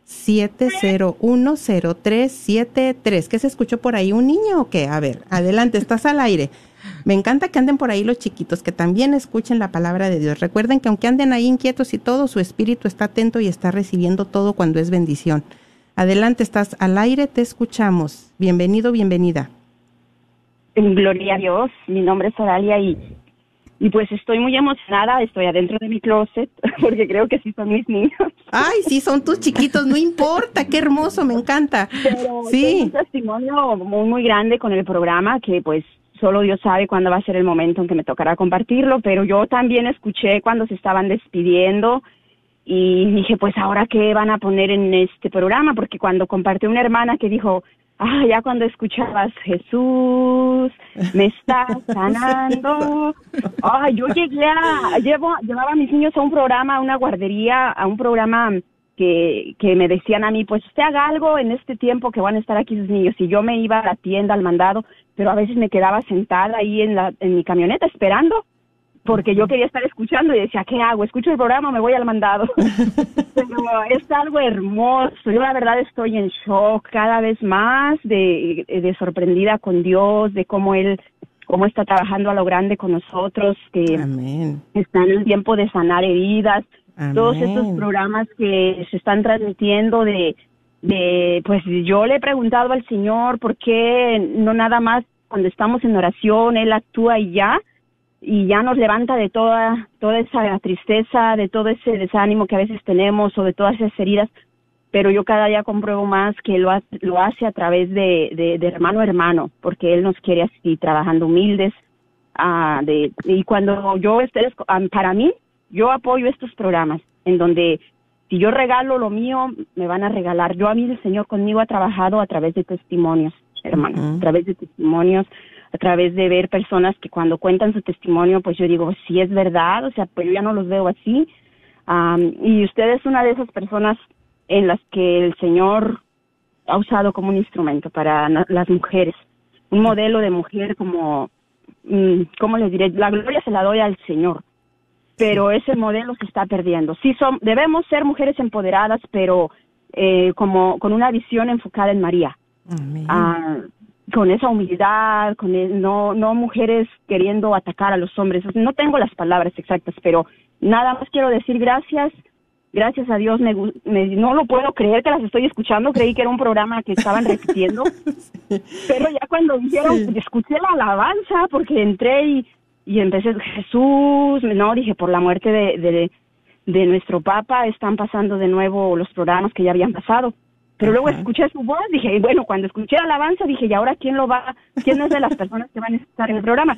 1-800-701-0373. ¿Qué se escuchó por ahí? ¿Un niño o qué? A ver, adelante, estás al aire. Me encanta que anden por ahí los chiquitos, que también escuchen la palabra de Dios. Recuerden que aunque anden ahí inquietos y todo, su espíritu está atento y está recibiendo todo cuando es bendición. Adelante, estás al aire, te escuchamos. Bienvenido, bienvenida. Gloria a Dios, mi nombre es Oralia y, y pues estoy muy emocionada, estoy adentro de mi closet porque creo que sí son mis niños. Ay, sí, son tus chiquitos, no importa, qué hermoso, me encanta. Pero sí. un testimonio muy, muy grande con el programa que pues solo Dios sabe cuándo va a ser el momento en que me tocará compartirlo, pero yo también escuché cuando se estaban despidiendo y dije, pues ahora qué van a poner en este programa, porque cuando compartió una hermana que dijo, ah, ya cuando escuchabas Jesús, me está sanando, ay, yo llegué a, llevo, llevaba a mis niños a un programa, a una guardería, a un programa que, que me decían a mí, pues usted haga algo en este tiempo que van a estar aquí sus niños, y yo me iba a la tienda, al mandado, pero a veces me quedaba sentada ahí en, la, en mi camioneta esperando, porque yo quería estar escuchando y decía, ¿qué hago? ¿Escucho el programa me voy al mandado? Pero es algo hermoso. Yo la verdad estoy en shock cada vez más de, de sorprendida con Dios, de cómo Él cómo está trabajando a lo grande con nosotros, que Amén. está en el tiempo de sanar heridas, Amén. todos estos programas que se están transmitiendo de, de, pues yo le he preguntado al Señor por qué no nada más cuando estamos en oración, Él actúa y ya, y ya nos levanta de toda, toda esa tristeza, de todo ese desánimo que a veces tenemos o de todas esas heridas, pero yo cada día compruebo más que lo, ha- lo hace a través de, de, de hermano a hermano, porque Él nos quiere así, trabajando humildes, ah, de, y cuando yo esté, ah, para mí, yo apoyo estos programas en donde si yo regalo lo mío, me van a regalar. Yo a mí el Señor conmigo ha trabajado a través de testimonios, hermano, a través de testimonios, a través de ver personas que cuando cuentan su testimonio, pues yo digo, sí es verdad, o sea, pues yo ya no los veo así. Am, y usted es una de esas personas en las que el Señor ha usado como un instrumento para las mujeres, un modelo de mujer como, mm, ¿cómo les diré? La gloria se la doy al Señor, pero ese modelo se está perdiendo. Sí, son, debemos ser mujeres empoderadas, pero eh, como con una visión enfocada en María, Amén. Ah, con esa humildad, con el- no, no mujeres queriendo atacar a los hombres. No tengo las palabras exactas, pero nada más quiero decir gracias. Gracias a Dios, me, me- no lo puedo creer que las estoy escuchando. Creí que era un programa que estaban repitiendo. Pero ya cuando dijeron, escuché la alabanza porque entré y, y empecé, Jesús, no, dije, por la muerte de, de, de nuestro Papa están pasando de nuevo los programas que ya habían pasado. Pero luego escuché su voz, dije, y bueno, cuando escuché la alabanza, dije, ¿y ahora quién lo va, quién es de las personas que van a estar en el programa?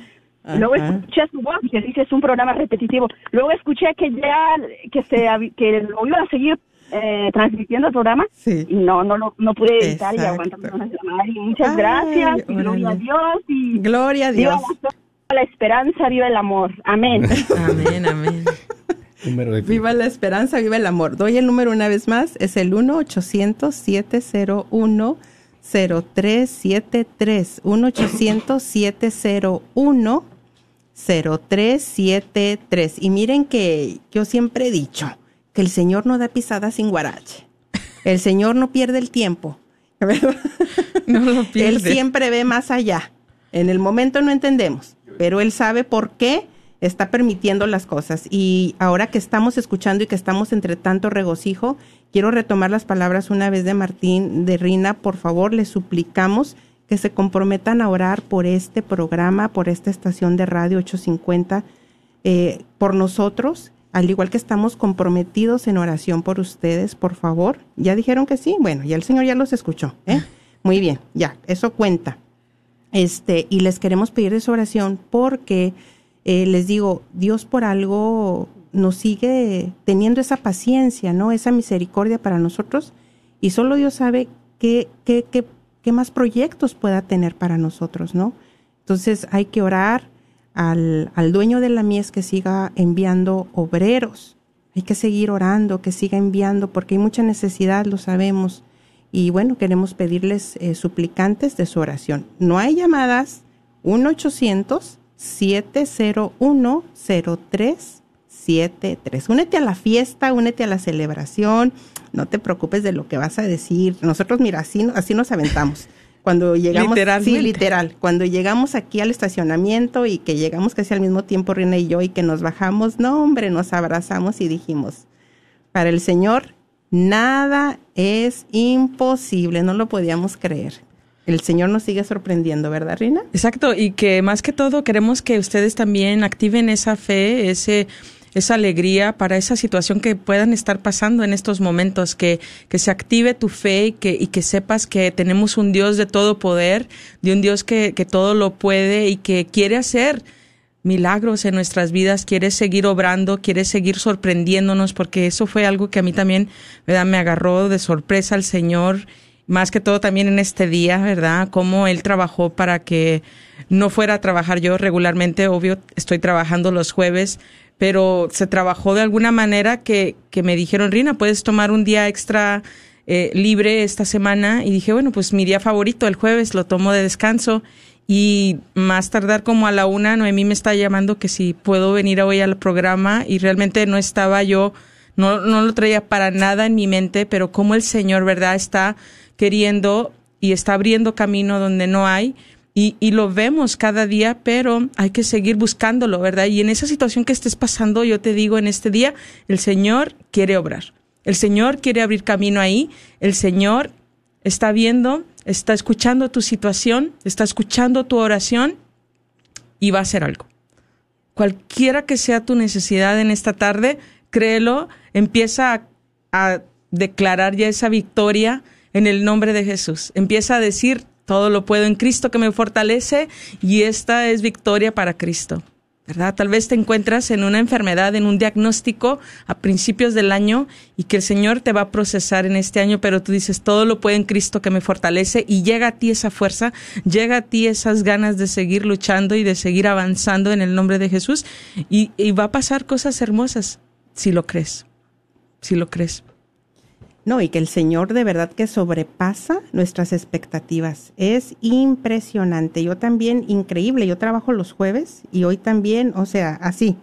Luego escuché su voz, dije, dice, es un programa repetitivo. Luego escuché que ya, que se, que lo iban a seguir eh, transmitiendo el programa. Sí. Y no, no, lo- no pude evitar y aguantarme una llamada. Y muchas Ay, gracias, y gloria a. Dios, y Gloria a viva Dios. la, la esperanza, viva el amor. Amén. Amén, amén. Número de Viva la esperanza, viva el amor. Doy el número una vez más, es el 1-800-701-0373. 1-800-701-0373. Y miren que yo siempre he dicho que el Señor no da pisada sin guarache. El Señor no pierde el tiempo. No lo Él siempre ve más allá. En el momento no entendemos, pero Él sabe por qué está permitiendo las cosas. Y ahora que estamos escuchando y que estamos entre tanto regocijo, quiero retomar las palabras una vez de Martín, de Rina. Por favor, les suplicamos que se comprometan a orar por este programa, por esta estación de radio 850, eh, por nosotros, al igual que estamos comprometidos en oración por ustedes, por favor. ¿Ya dijeron que sí? Bueno, ya el Señor ya los escuchó. ¿eh? Muy bien, ya, eso cuenta. Este, y les queremos pedir esa oración porque eh, les digo, Dios por algo nos sigue teniendo esa paciencia, ¿no? Esa misericordia para nosotros. Y solo Dios sabe qué, qué, qué, qué más proyectos pueda tener para nosotros, ¿no? Entonces hay que orar al, al dueño de la mies que siga enviando obreros. Hay que seguir orando, que siga enviando, porque hay mucha necesidad, lo sabemos. Y bueno, queremos pedirles eh, suplicantes de su oración. No hay llamadas. 1-800-701-0373. Únete a la fiesta, únete a la celebración. No te preocupes de lo que vas a decir. Nosotros, mira, así, así nos aventamos. Cuando llegamos, sí, literal, cuando llegamos aquí al estacionamiento y que llegamos casi al mismo tiempo Rina y yo y que nos bajamos, no hombre, nos abrazamos y dijimos, para el Señor Nada es imposible, no lo podíamos creer. El Señor nos sigue sorprendiendo, ¿verdad, Rina? Exacto, y que más que todo queremos que ustedes también activen esa fe, ese esa alegría para esa situación que puedan estar pasando en estos momentos, que, que se active tu fe y que, y que sepas que tenemos un Dios de todo poder, de un Dios que, que todo lo puede y que quiere hacer milagros en nuestras vidas, quiere seguir obrando, quiere seguir sorprendiéndonos, porque eso fue algo que a mí también, ¿verdad? Me agarró de sorpresa al Señor, más que todo también en este día, ¿verdad? Cómo Él trabajó para que no fuera a trabajar yo regularmente, obvio, estoy trabajando los jueves, pero se trabajó de alguna manera que, que me dijeron, Rina, puedes tomar un día extra eh, libre esta semana, y dije, bueno, pues mi día favorito, el jueves, lo tomo de descanso, y más tardar como a la una, Noemí me está llamando que si puedo venir hoy al programa y realmente no estaba yo, no, no lo traía para nada en mi mente, pero como el Señor, ¿verdad? Está queriendo y está abriendo camino donde no hay. Y, lo vemos cada día, pero hay que seguir buscándolo, ¿verdad? Y en esa situación que estés pasando, yo te digo en este día, el Señor quiere obrar. El Señor quiere abrir camino ahí. El Señor está viendo está escuchando tu situación, está escuchando tu oración y va a hacer algo. Cualquiera que sea tu necesidad en esta tarde, créelo, empieza a, declarar ya esa victoria en el nombre de Jesús. Empieza a decir, todo lo puedo en Cristo que me fortalece y esta es victoria para Cristo. ¿verdad? Tal vez te encuentras en una enfermedad, en un diagnóstico a principios del año y que el Señor te va a procesar en este año, pero tú dices, todo lo puede en Cristo que me fortalece y llega a ti esa fuerza, llega a ti esas ganas de seguir luchando y de seguir avanzando en el nombre de Jesús y, y va a pasar cosas hermosas si lo crees, si lo crees. No, y que el Señor de verdad que sobrepasa nuestras expectativas. Es impresionante. Yo también, increíble. Yo trabajo los jueves y hoy también, o sea, así.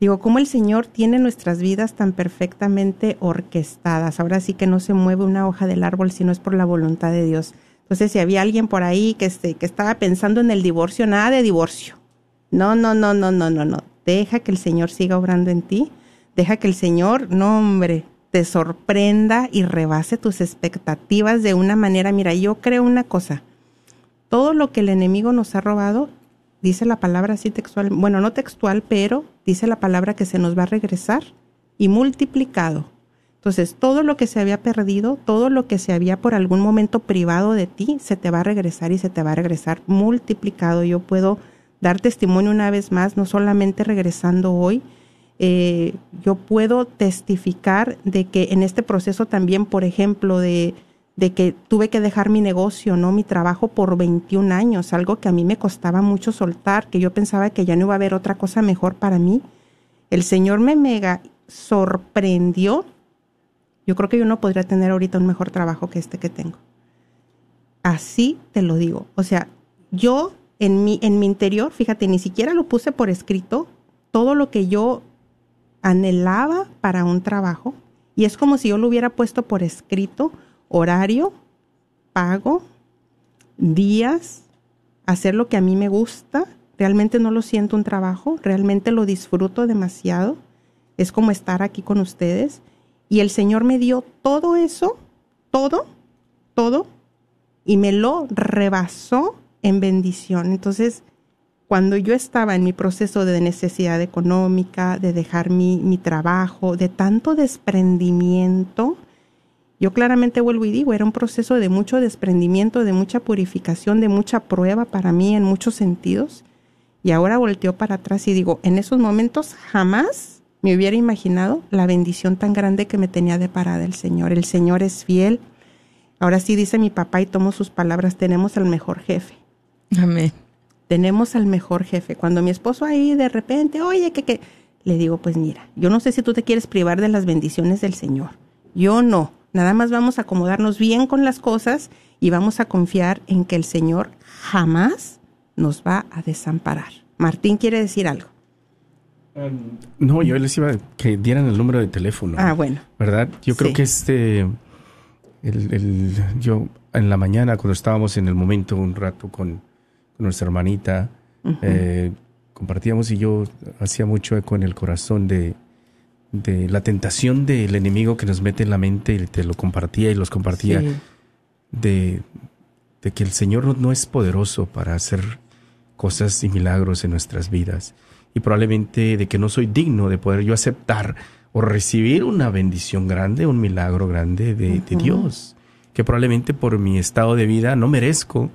Digo, cómo el Señor tiene nuestras vidas tan perfectamente orquestadas. Ahora sí que no se mueve una hoja del árbol si no es por la voluntad de Dios. Entonces, si había alguien por ahí que, este, que estaba pensando en el divorcio, nada de divorcio. No, no, no, no, no, no, no. Deja que el Señor siga obrando en ti. Deja que el Señor, no hombre, te sorprenda y rebase tus expectativas de una manera. Mira, yo creo una cosa. Todo lo que el enemigo nos ha robado, dice la palabra así textual, bueno, no textual, pero dice la palabra que se nos va a regresar y multiplicado. Entonces, todo lo que se había perdido, todo lo que se había por algún momento privado de ti, se te va a regresar y se te va a regresar multiplicado. Yo puedo dar testimonio una vez más, no solamente regresando hoy, eh, yo puedo testificar de que en este proceso también, por ejemplo, de, de que tuve que dejar mi negocio, ¿no? Mi trabajo por 21 años, algo que a mí me costaba mucho soltar, que yo pensaba que ya no iba a haber otra cosa mejor para mí. El Señor me mega sorprendió. Yo creo que yo no podría tener ahorita un mejor trabajo que este que tengo. Así te lo digo. O sea, yo en mi, en mi interior, fíjate, ni siquiera lo puse por escrito, todo lo que yo anhelaba para un trabajo y es como si yo lo hubiera puesto por escrito, horario, pago, días, hacer lo que a mí me gusta. Realmente no lo siento un trabajo, realmente lo disfruto demasiado. Es como estar aquí con ustedes. Y el Señor me dio todo eso, todo, todo, y me lo rebasó en bendición. Entonces, cuando yo estaba en mi proceso de necesidad económica, de dejar mi, mi trabajo, de tanto desprendimiento, yo claramente vuelvo y digo, era un proceso de mucho desprendimiento, de mucha purificación, de mucha prueba para mí en muchos sentidos. Y ahora volteo para atrás y digo, en esos momentos jamás me hubiera imaginado la bendición tan grande que me tenía de parada el Señor. El Señor es fiel. Ahora sí dice mi papá y tomo sus palabras, tenemos al mejor jefe. Amén tenemos al mejor jefe. Cuando mi esposo ahí de repente, oye, que, que, le digo, pues mira, yo no sé si tú te quieres privar de las bendiciones del Señor. Yo no. Nada más vamos a acomodarnos bien con las cosas y vamos a confiar en que el Señor jamás nos va a desamparar. Martín quiere decir algo. Um, no, yo les iba a que dieran el número de teléfono. Ah, bueno. ¿Verdad? Yo creo que este, el, el, yo en la mañana cuando estábamos en el momento un rato con, nuestra hermanita, eh, compartíamos y yo hacía mucho eco en el corazón de, de la tentación del enemigo que nos mete en la mente, y te lo compartía y los compartía, Sí. de, de que el Señor no, no es poderoso para hacer cosas y milagros en nuestras vidas. Y probablemente de que no soy digno de poder yo aceptar o recibir una bendición grande, un milagro grande de, de Dios. Que probablemente por mi estado de vida no merezco,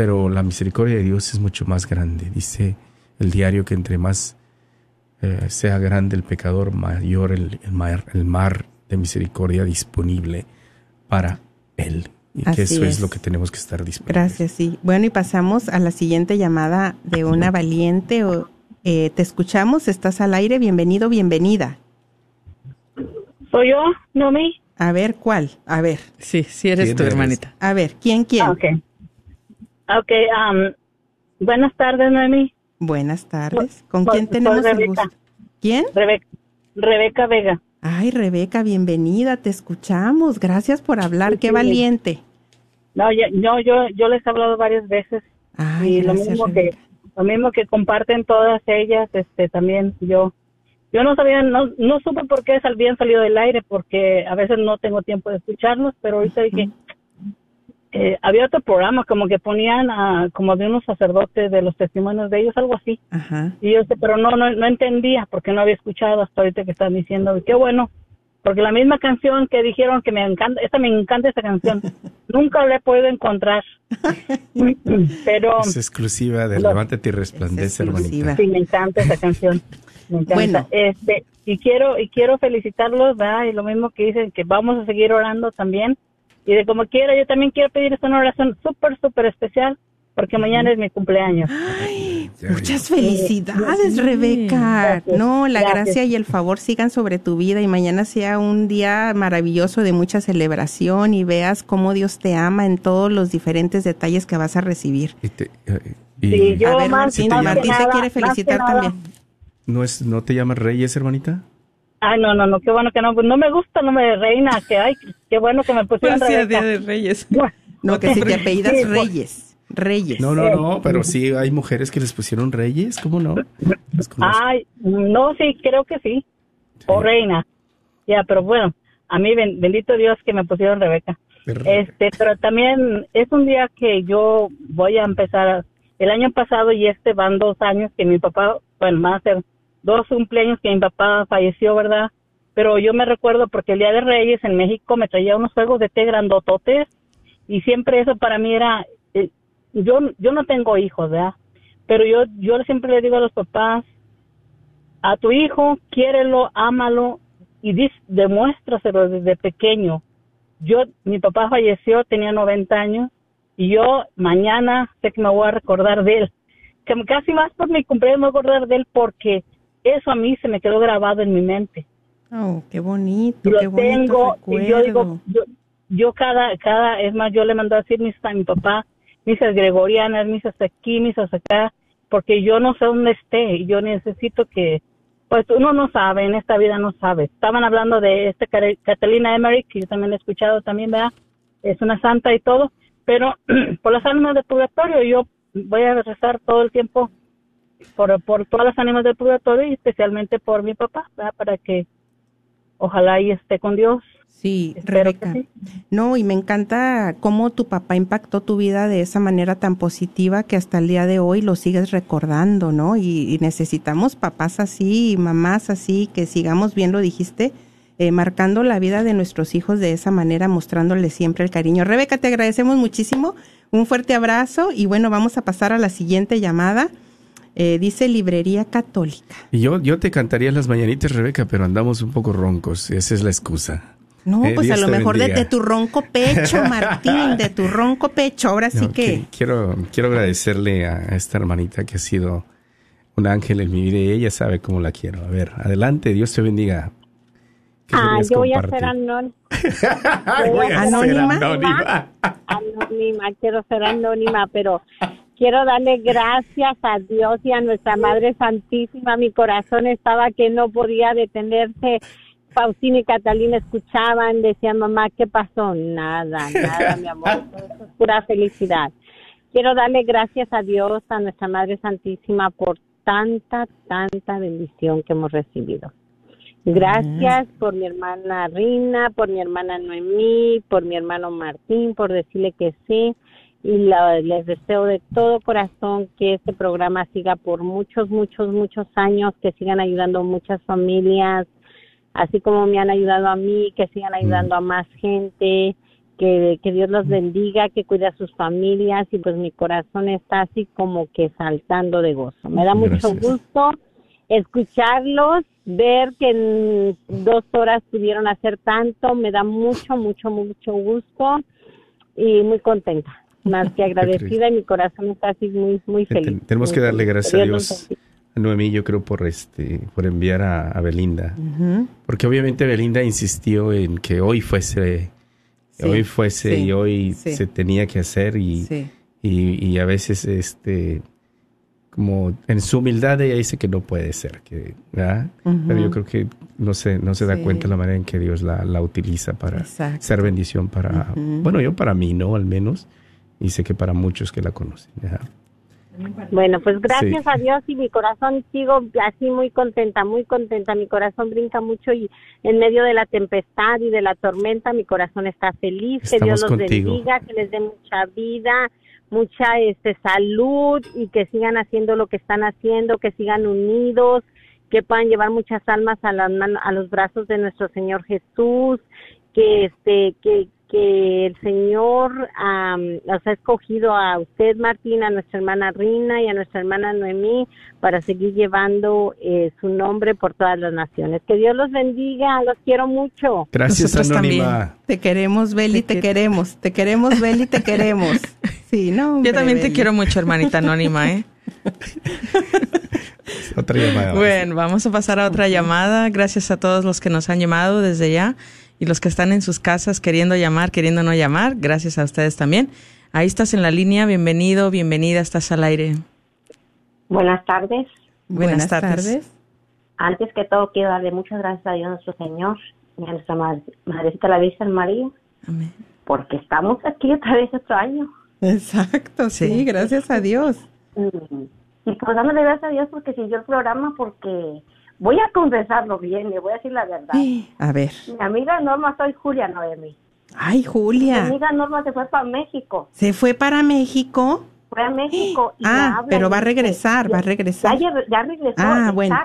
pero la misericordia de Dios es mucho más grande. Dice el diario que entre más eh, sea grande el pecador, mayor el, el mar, el mar de misericordia disponible para él. Y que Así eso es. es. lo que tenemos que estar disponibles. Gracias, sí. Bueno, y pasamos a la siguiente llamada de una valiente. O, eh, te escuchamos, estás al aire. Bienvenido, bienvenida. ¿Soy yo, Nomi? A ver, ¿cuál? A ver, Sí, sí eres ¿Quién tu eres? hermanita. a ver, ¿quién, quién? Ah, Ok. Ok, um, buenas tardes, Noemi. Buenas tardes. ¿Con quién tenemos el gusto? ¿Quién? Rebeca, Rebeca Vega. Ay, Rebeca, bienvenida, te escuchamos. Gracias por hablar, qué Sí. valiente. No, no, yo, yo les he hablado varias veces Ay, y lo mismo que lo mismo que comparten todas ellas, este, también yo. Yo no sabía, no, no supe por qué habían salido del aire, porque a veces no tengo tiempo de escucharlos, pero ahorita dije, eh, había otro programa como que ponían a, como de unos sacerdotes de los testimonios de ellos, algo así. Ajá. Y yo sé, pero no, no, no entendía porque no había escuchado hasta ahorita que están diciendo. Y qué bueno, porque la misma canción que dijeron que me encanta, esta me encanta esta canción, nunca la he podido encontrar. pero Es exclusiva de Lo- Levántate y Resplandece, hermanita. sí, me encanta esa canción. Me encanta. Bueno. Este, y quiero, y quiero felicitarlos, ¿verdad? Y lo mismo que dicen, que vamos a seguir orando también. Y de como quiera, yo también quiero pedir esta oración súper, súper especial, porque mañana es mi cumpleaños. Muchas felicidades, Rebeca. Gracias, No, la gracias. gracia y el favor sigan sobre tu vida y mañana sea un día maravilloso de mucha celebración y veas cómo Dios te ama en todos los diferentes detalles que vas a recibir. Y te- y- Sí, yo a ver, más- Martín, más se quiere felicitar también. ¿no, es, ¿No te llamas Reyes, hermanita? Ay, no, no, no, qué bueno que no, pues no me gusta el nombre de reina, que ay, qué bueno que me pusieron Pues sí, a Rebeca. Día de Reyes. No, que si te apellidas Sí. Reyes. Reyes. No, no, no, pero sí hay mujeres que les pusieron Reyes, ¿cómo no? Ay, no, sí, creo que sí, o reina, ya, pero bueno, a mí ben- bendito Dios que me pusieron Rebeca. Perfecto. Este, pero también es un día que yo voy a empezar, el año pasado y este van dos años que mi papá, bueno, van a ser dos cumpleaños que mi papá falleció, ¿verdad? Pero yo me recuerdo porque el Día de Reyes en México me traía unos juegos de té grandototes y siempre eso para mí era, eh, yo, yo no tengo hijos, ¿verdad? Pero yo, yo siempre le digo a los papás, a tu hijo, quiérelo, ámalo y dis- demuéstraselo desde pequeño. Yo, mi papá falleció, tenía 90 años y yo mañana sé que me voy a recordar de él. Que casi más por mi cumpleaños me voy a acordar de él porque eso a mí se me quedó grabado en mi mente. Oh, qué bonito, lo qué bonito tengo yo digo yo, yo cada cada es más yo le mando a decir misas a mi papá misas gregorianas misas aquí misas acá porque yo no sé dónde esté y yo necesito que pues uno no sabe en esta vida no sabe. Estaban hablando de Care- Catalina Emery que yo también he escuchado también verdad es una santa y todo pero por las almas del purgatorio yo voy a rezar todo el tiempo por, por todas las ánimas del purgatorio y especialmente por mi papá ¿verdad? para que ojalá y esté con Dios Sí, Espero Rebeca. sí. No, y me encanta cómo tu papá impactó tu vida de esa manera tan positiva que hasta el día de hoy lo sigues recordando, ¿no? Y, y necesitamos papás así y mamás así, que sigamos bien, lo dijiste, eh, marcando la vida de nuestros hijos de esa manera, mostrándoles siempre el cariño. Rebeca, te agradecemos muchísimo. Un fuerte abrazo y bueno, vamos a pasar a la siguiente llamada. Eh, dice Librería Católica. Y yo, yo te cantaría las mañanitas, Rebeca, pero andamos un poco roncos. Esa es la excusa. No, Eh, pues a lo mejor de, tu ronco pecho, Martín, de tu ronco pecho. Ahora sí que... Quiero, quiero agradecerle a esta hermanita que ha sido un ángel en mi vida y ella sabe cómo la quiero. A ver, adelante, Dios te bendiga. ¿Qué Ah, yo voy a compartir? ser anónima. Voy a ser ¿Anónima? anónima. Anónima, quiero ser anónima, pero quiero darle gracias a Dios y a nuestra Madre Santísima. Mi corazón estaba que no podía detenerse. Faustina y Catalina escuchaban, decían, mamá, ¿qué pasó? Nada, nada, mi amor, eso es pura felicidad. Quiero darle gracias a Dios, a nuestra Madre Santísima, por tanta, tanta bendición que hemos recibido. Gracias por mi hermana Rina, por mi hermana Noemí, por mi hermano Martín, por decirle que sí. Y la- les deseo de todo corazón que este programa siga por muchos, muchos, muchos años, que sigan ayudando muchas familias, así como me han ayudado a mí, que sigan ayudando a más gente, que, que Dios los bendiga, que cuide a sus familias y pues mi corazón está así como que saltando de gozo. Me da mucho gusto escucharlos, ver que en dos horas pudieron hacer tanto, me da mucho, mucho, mucho gusto y muy contenta, más que agradecida y mi corazón está así muy, muy feliz. Tenemos que darle gracias a Dios a Noemí, yo creo, por este, por enviar a, a Belinda. Porque obviamente Belinda insistió en que hoy fuese, Sí, hoy fuese sí, y hoy sí. se tenía que hacer y, Sí. y, y a veces este como en su humildad ella dice que no puede ser, que, pero yo creo que no se, no se da Sí. cuenta la manera en que Dios la, la utiliza para Exacto. ser bendición para, bueno, yo para mí, ¿no? Al menos, y sé que para muchos que la conocen. Bueno, pues gracias Sí. a Dios y mi corazón sigo así muy contenta, muy contenta. Mi corazón brinca mucho y en medio de la tempestad y de la tormenta mi corazón está feliz. que Dios los contigo. bendiga, que les dé mucha vida, mucha este salud y que sigan haciendo lo que están haciendo, que sigan unidos, que puedan llevar muchas almas a, las mano- a los brazos de nuestro Señor Jesús, que este que que el Señor los ha escogido a usted, Martín, a nuestra hermana Rina y a nuestra hermana Noemí para seguir llevando eh, su nombre por todas las naciones. Que Dios los bendiga, los quiero mucho. Gracias, Nosotros Anónima. Te queremos, Beli, te queremos. Te queremos, Beli, te queremos. Sí, no. Yo también te quiero mucho, hermanita anónima, ¿eh? Otra llamada. Bueno, vamos a pasar a otra llamada. Gracias a todos los que nos han llamado desde ya y los que están en sus casas queriendo llamar, queriendo no llamar. Gracias a ustedes también. Ahí estás en la línea. Bienvenido, bienvenida. Estás al aire. Buenas tardes. Buenas tardes. Antes que todo, quiero darle muchas gracias a Dios nuestro Señor y a nuestra madre, Madrecita la Virgen María, Amén. porque estamos aquí otra vez otro año. Exacto, sí, Sí. gracias a Dios. Mm. Y pues dándole gracias a Dios porque siguió el programa, porque voy a confesarlo bien, le voy a decir la verdad. A ver. Mi amiga Norma, soy Julia Noemi. Ay, Mi Julia. amiga Norma se fue para México. ¿Se fue para México? Fue a México. Y Ah, pero y va a me dice, regresar, va a regresar. Ya, ya regresó. Ah, está bueno.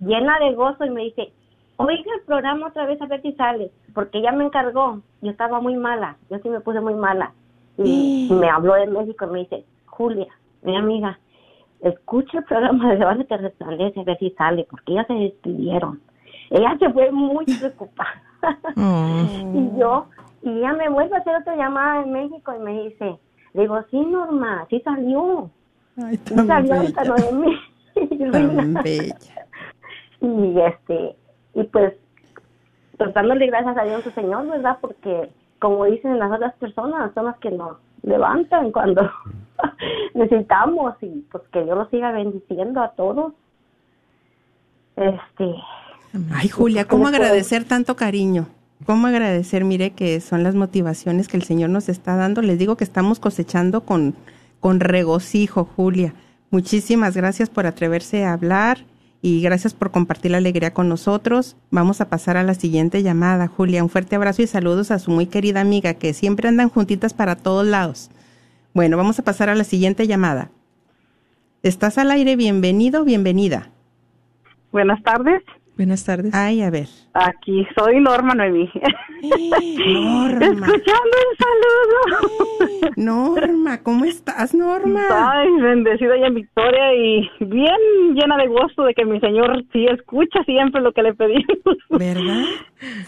Llena de gozo y me dice, oiga el programa otra vez a ver si sale, porque ella me encargó. Yo estaba muy mala, yo sí me puse muy mala. Y Mm. me habló de México y me dice, Julia, mi amiga, escucha el programa de Levante que resplandece a ver si sale, porque ellas se despidieron. Ella se fue muy preocupada. Oh. Y yo, y ella me vuelve a hacer otra llamada en México y me dice, digo, sí, Norma, sí salió. Ay, Sí salió bella. Noemí. Tan bella. Y este, y pues, pues dándole gracias a Dios, su Señor, ¿verdad? Porque, como dicen las otras personas, son las que nos levantan cuando necesitamos y pues que Dios los siga bendiciendo a todos. Este, Ay, Julia, ¿cómo agradecer tanto cariño? ¿Cómo agradecer? Mire que son las motivaciones que el Señor nos está dando. Les digo que estamos cosechando con, con regocijo, Julia. Muchísimas gracias por atreverse a hablar y gracias por compartir la alegría con nosotros. Vamos a pasar a la siguiente llamada, Julia. Un fuerte abrazo y saludos a su muy querida amiga que siempre andan juntitas para todos lados. Bueno, vamos a pasar a la siguiente llamada. Estás al aire, bienvenido, bienvenida. Buenas tardes. Buenas tardes. Ay, a ver. Aquí soy Norma Noemí. Norma. Escuchando un saludo. Norma, ¿cómo estás, Norma? Ay, bendecida y en victoria y bien llena de gozo de que mi Señor sí escucha siempre lo que le pedimos. ¿Verdad?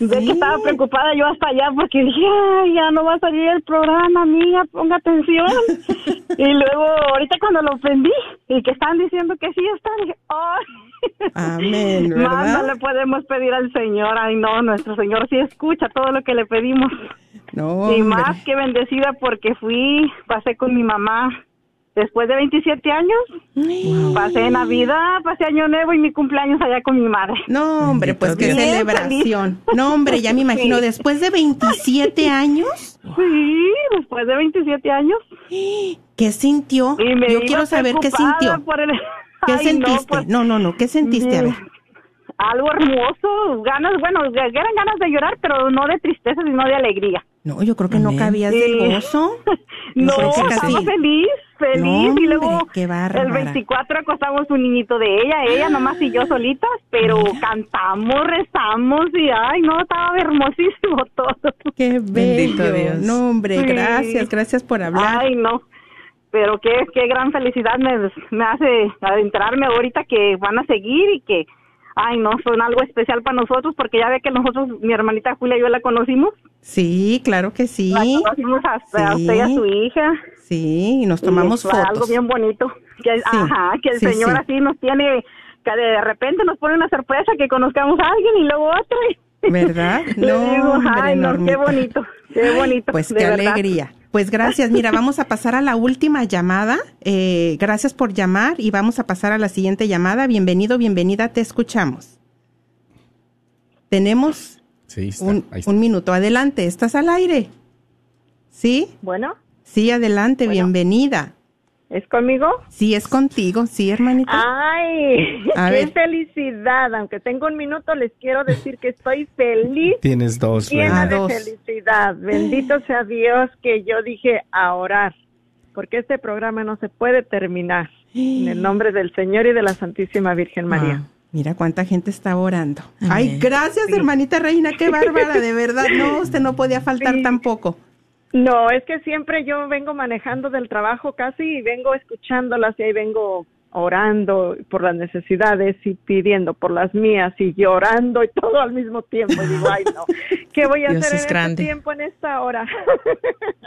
De que estaba preocupada yo hasta allá porque dije, ay, ya no va a salir el programa, amiga, ponga atención. y luego, ahorita cuando lo prendí y que están diciendo que sí está, dije, ay. Amén, Más no ¿verdad? le podemos pedir al Señor. Ay, no, nuestro Señor sí escucha todo lo que le pedimos. No, y más que bendecida porque fui, pasé con mi mamá después de 27 años. Pasé Navidad, pasé Año Nuevo y mi cumpleaños allá con mi madre. No, hombre, pues qué celebración. No, hombre, ya me imagino, Sí. después de 27 años, Sí, después de 27 años. ¿qué sintió? Y me Yo quiero saber qué sintió. por el- ¿Qué Ay, no, sentiste? pues, No, no, no, ¿qué sentiste? A ver. algo hermoso, ganas, bueno, eran ganas de llorar, pero no de tristeza, sino de alegría. No, yo creo que no cabías del gozo. No, estaba feliz, feliz. No, y luego hombre, qué bárbara. el 24 acostamos un niñito de ella, ella nomás y yo solitas, pero cantamos, rezamos y ay, no, estaba hermosísimo todo. Qué Bendito bello. Dios. No, hombre, Sí. gracias, gracias por hablar. Ay, no. Pero qué, qué gran felicidad me, me hace adentrarme ahorita que van a seguir y que, ay, no, son algo especial para nosotros porque ya ve que nosotros, mi hermanita Julia y yo la conocimos. Sí, claro que sí. La conocimos hasta a Sí. usted y a su hija. Sí, y nos Y tomamos Algo fotos. bien bonito. Que, ajá, que el sí, Señor sí. así nos tiene, que de repente nos pone una sorpresa que conozcamos a alguien y luego otra. ¿Verdad? No, digo, hombre, ay, no, qué bonito, qué bonito. Pues de qué verdad. alegría. Pues gracias. Mira, vamos a pasar a la última llamada. Eh, gracias por llamar y vamos a pasar a la siguiente llamada. Bienvenido, bienvenida, te escuchamos. Tenemos Sí, está, un, ahí está. un minuto. Adelante, ¿estás al aire? ¿Sí? Bueno, Sí, adelante, bienvenida. ¿Es conmigo? Sí, es contigo, sí, hermanita. ¡Ay! A ¡Qué ver. felicidad! Aunque tengo un minuto, les quiero decir que estoy feliz, Tienes dos, llena Reina. de dos. felicidad. Bendito sea Dios que yo dije a orar, porque este programa no se puede terminar. En el nombre del Señor y de la Santísima Virgen María. Ah, mira cuánta gente está orando. Ay, gracias, hermanita reina, qué bárbara, de verdad. No, usted no podía faltar Sí. tampoco. No, es que siempre yo vengo manejando del trabajo casi y vengo escuchándolas y ahí vengo orando por las necesidades y pidiendo por las mías y llorando y todo al mismo tiempo. Y digo, ay no, ¿qué voy a Dios hacer es en grande. este tiempo, en esta hora?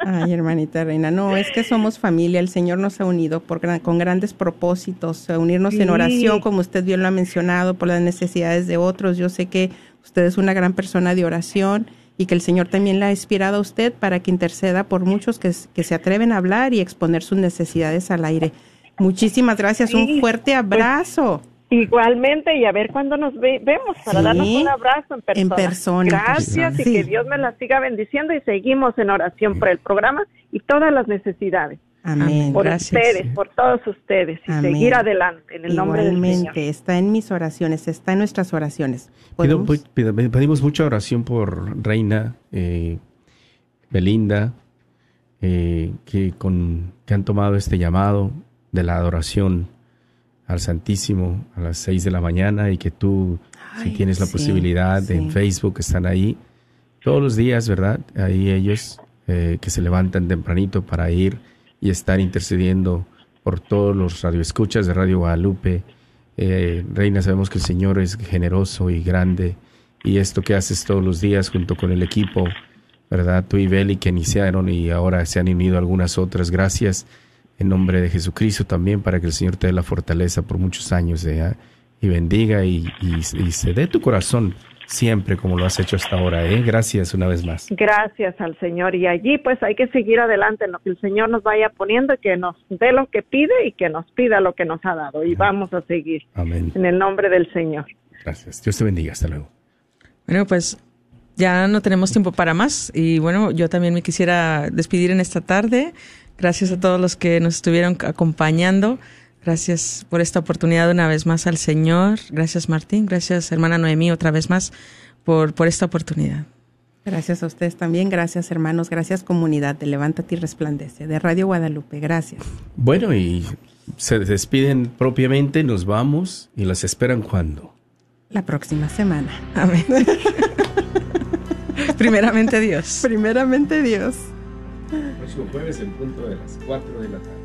Ay, hermanita reina, no, es que somos familia, el Señor nos ha unido por gran- con grandes propósitos, a unirnos en oración, como usted bien lo ha mencionado, por las necesidades de otros. Yo sé que usted es una gran persona de oración y que el Señor también la ha inspirado a usted para que interceda por muchos que, que se atreven a hablar y exponer sus necesidades al aire. Muchísimas gracias, un fuerte pues, abrazo. Igualmente, y a ver cuándo nos ve- vemos para Sí, darnos un abrazo en persona. en persona. Gracias y Sí. que Dios me la siga bendiciendo y seguimos en oración por el programa y todas las necesidades. Amén. Por Gracias. ustedes, por todos ustedes y Amén. seguir adelante en el nombre del Señor. Igualmente, está en mis oraciones, está en nuestras oraciones. Pido- ¿Podemos? pido- pedimos mucha oración por Reina, eh, Belinda, eh, que, con, que han tomado este llamado de la adoración al Santísimo a las 6 de la mañana y que tú, si Ay, tienes la sí, posibilidad, sí. en Facebook están ahí todos los días, ¿verdad? Ahí ellos eh, que se levantan tempranito para ir y estar intercediendo por todos los radioescuchas de Radio Guadalupe. Eh, Reina, sabemos que el Señor es generoso y grande y esto que haces todos los días junto con el equipo, ¿verdad? Tú y Beli que iniciaron y ahora se han unido algunas otras. Gracias en nombre de Jesucristo también para que el Señor te dé la fortaleza por muchos años ¿eh? y bendiga y, se dé tu corazón siempre como lo has hecho hasta ahora. ¿eh? Gracias una vez más. Gracias al Señor. Y allí pues hay que seguir adelante en lo que el Señor nos vaya poniendo y que nos dé lo que pide y que nos pida lo que nos ha dado. Y vamos a seguir Amén. en el nombre del Señor. Gracias. Dios te bendiga. Hasta luego. Bueno, pues ya no tenemos tiempo para más y bueno, yo también me quisiera despedir en esta tarde. Gracias a todos los que nos estuvieron acompañando. Gracias por esta oportunidad una vez más al Señor. Gracias Martín. Gracias hermana Noemí otra vez más por, por esta oportunidad. Gracias a ustedes también, gracias hermanos, gracias comunidad de Levántate y Resplandece, de Radio Guadalupe, gracias. Bueno, y se despiden propiamente, nos vamos y las esperan cuando. La próxima semana. Amén. Primeramente Dios. Primeramente Dios. próximo jueves en punto de las 4 de la tarde.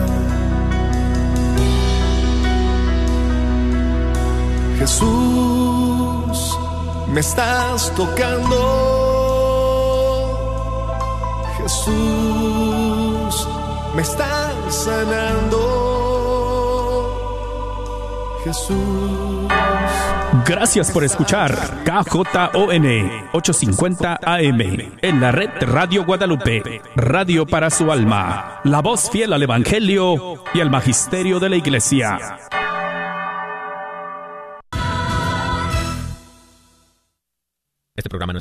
Jesús, me estás tocando. Jesús, me estás sanando. Jesús. Gracias por escuchar KJON 850 AM en la red Radio Guadalupe, radio para su alma, la voz fiel al Evangelio y al Magisterio de la Iglesia. Este programa no es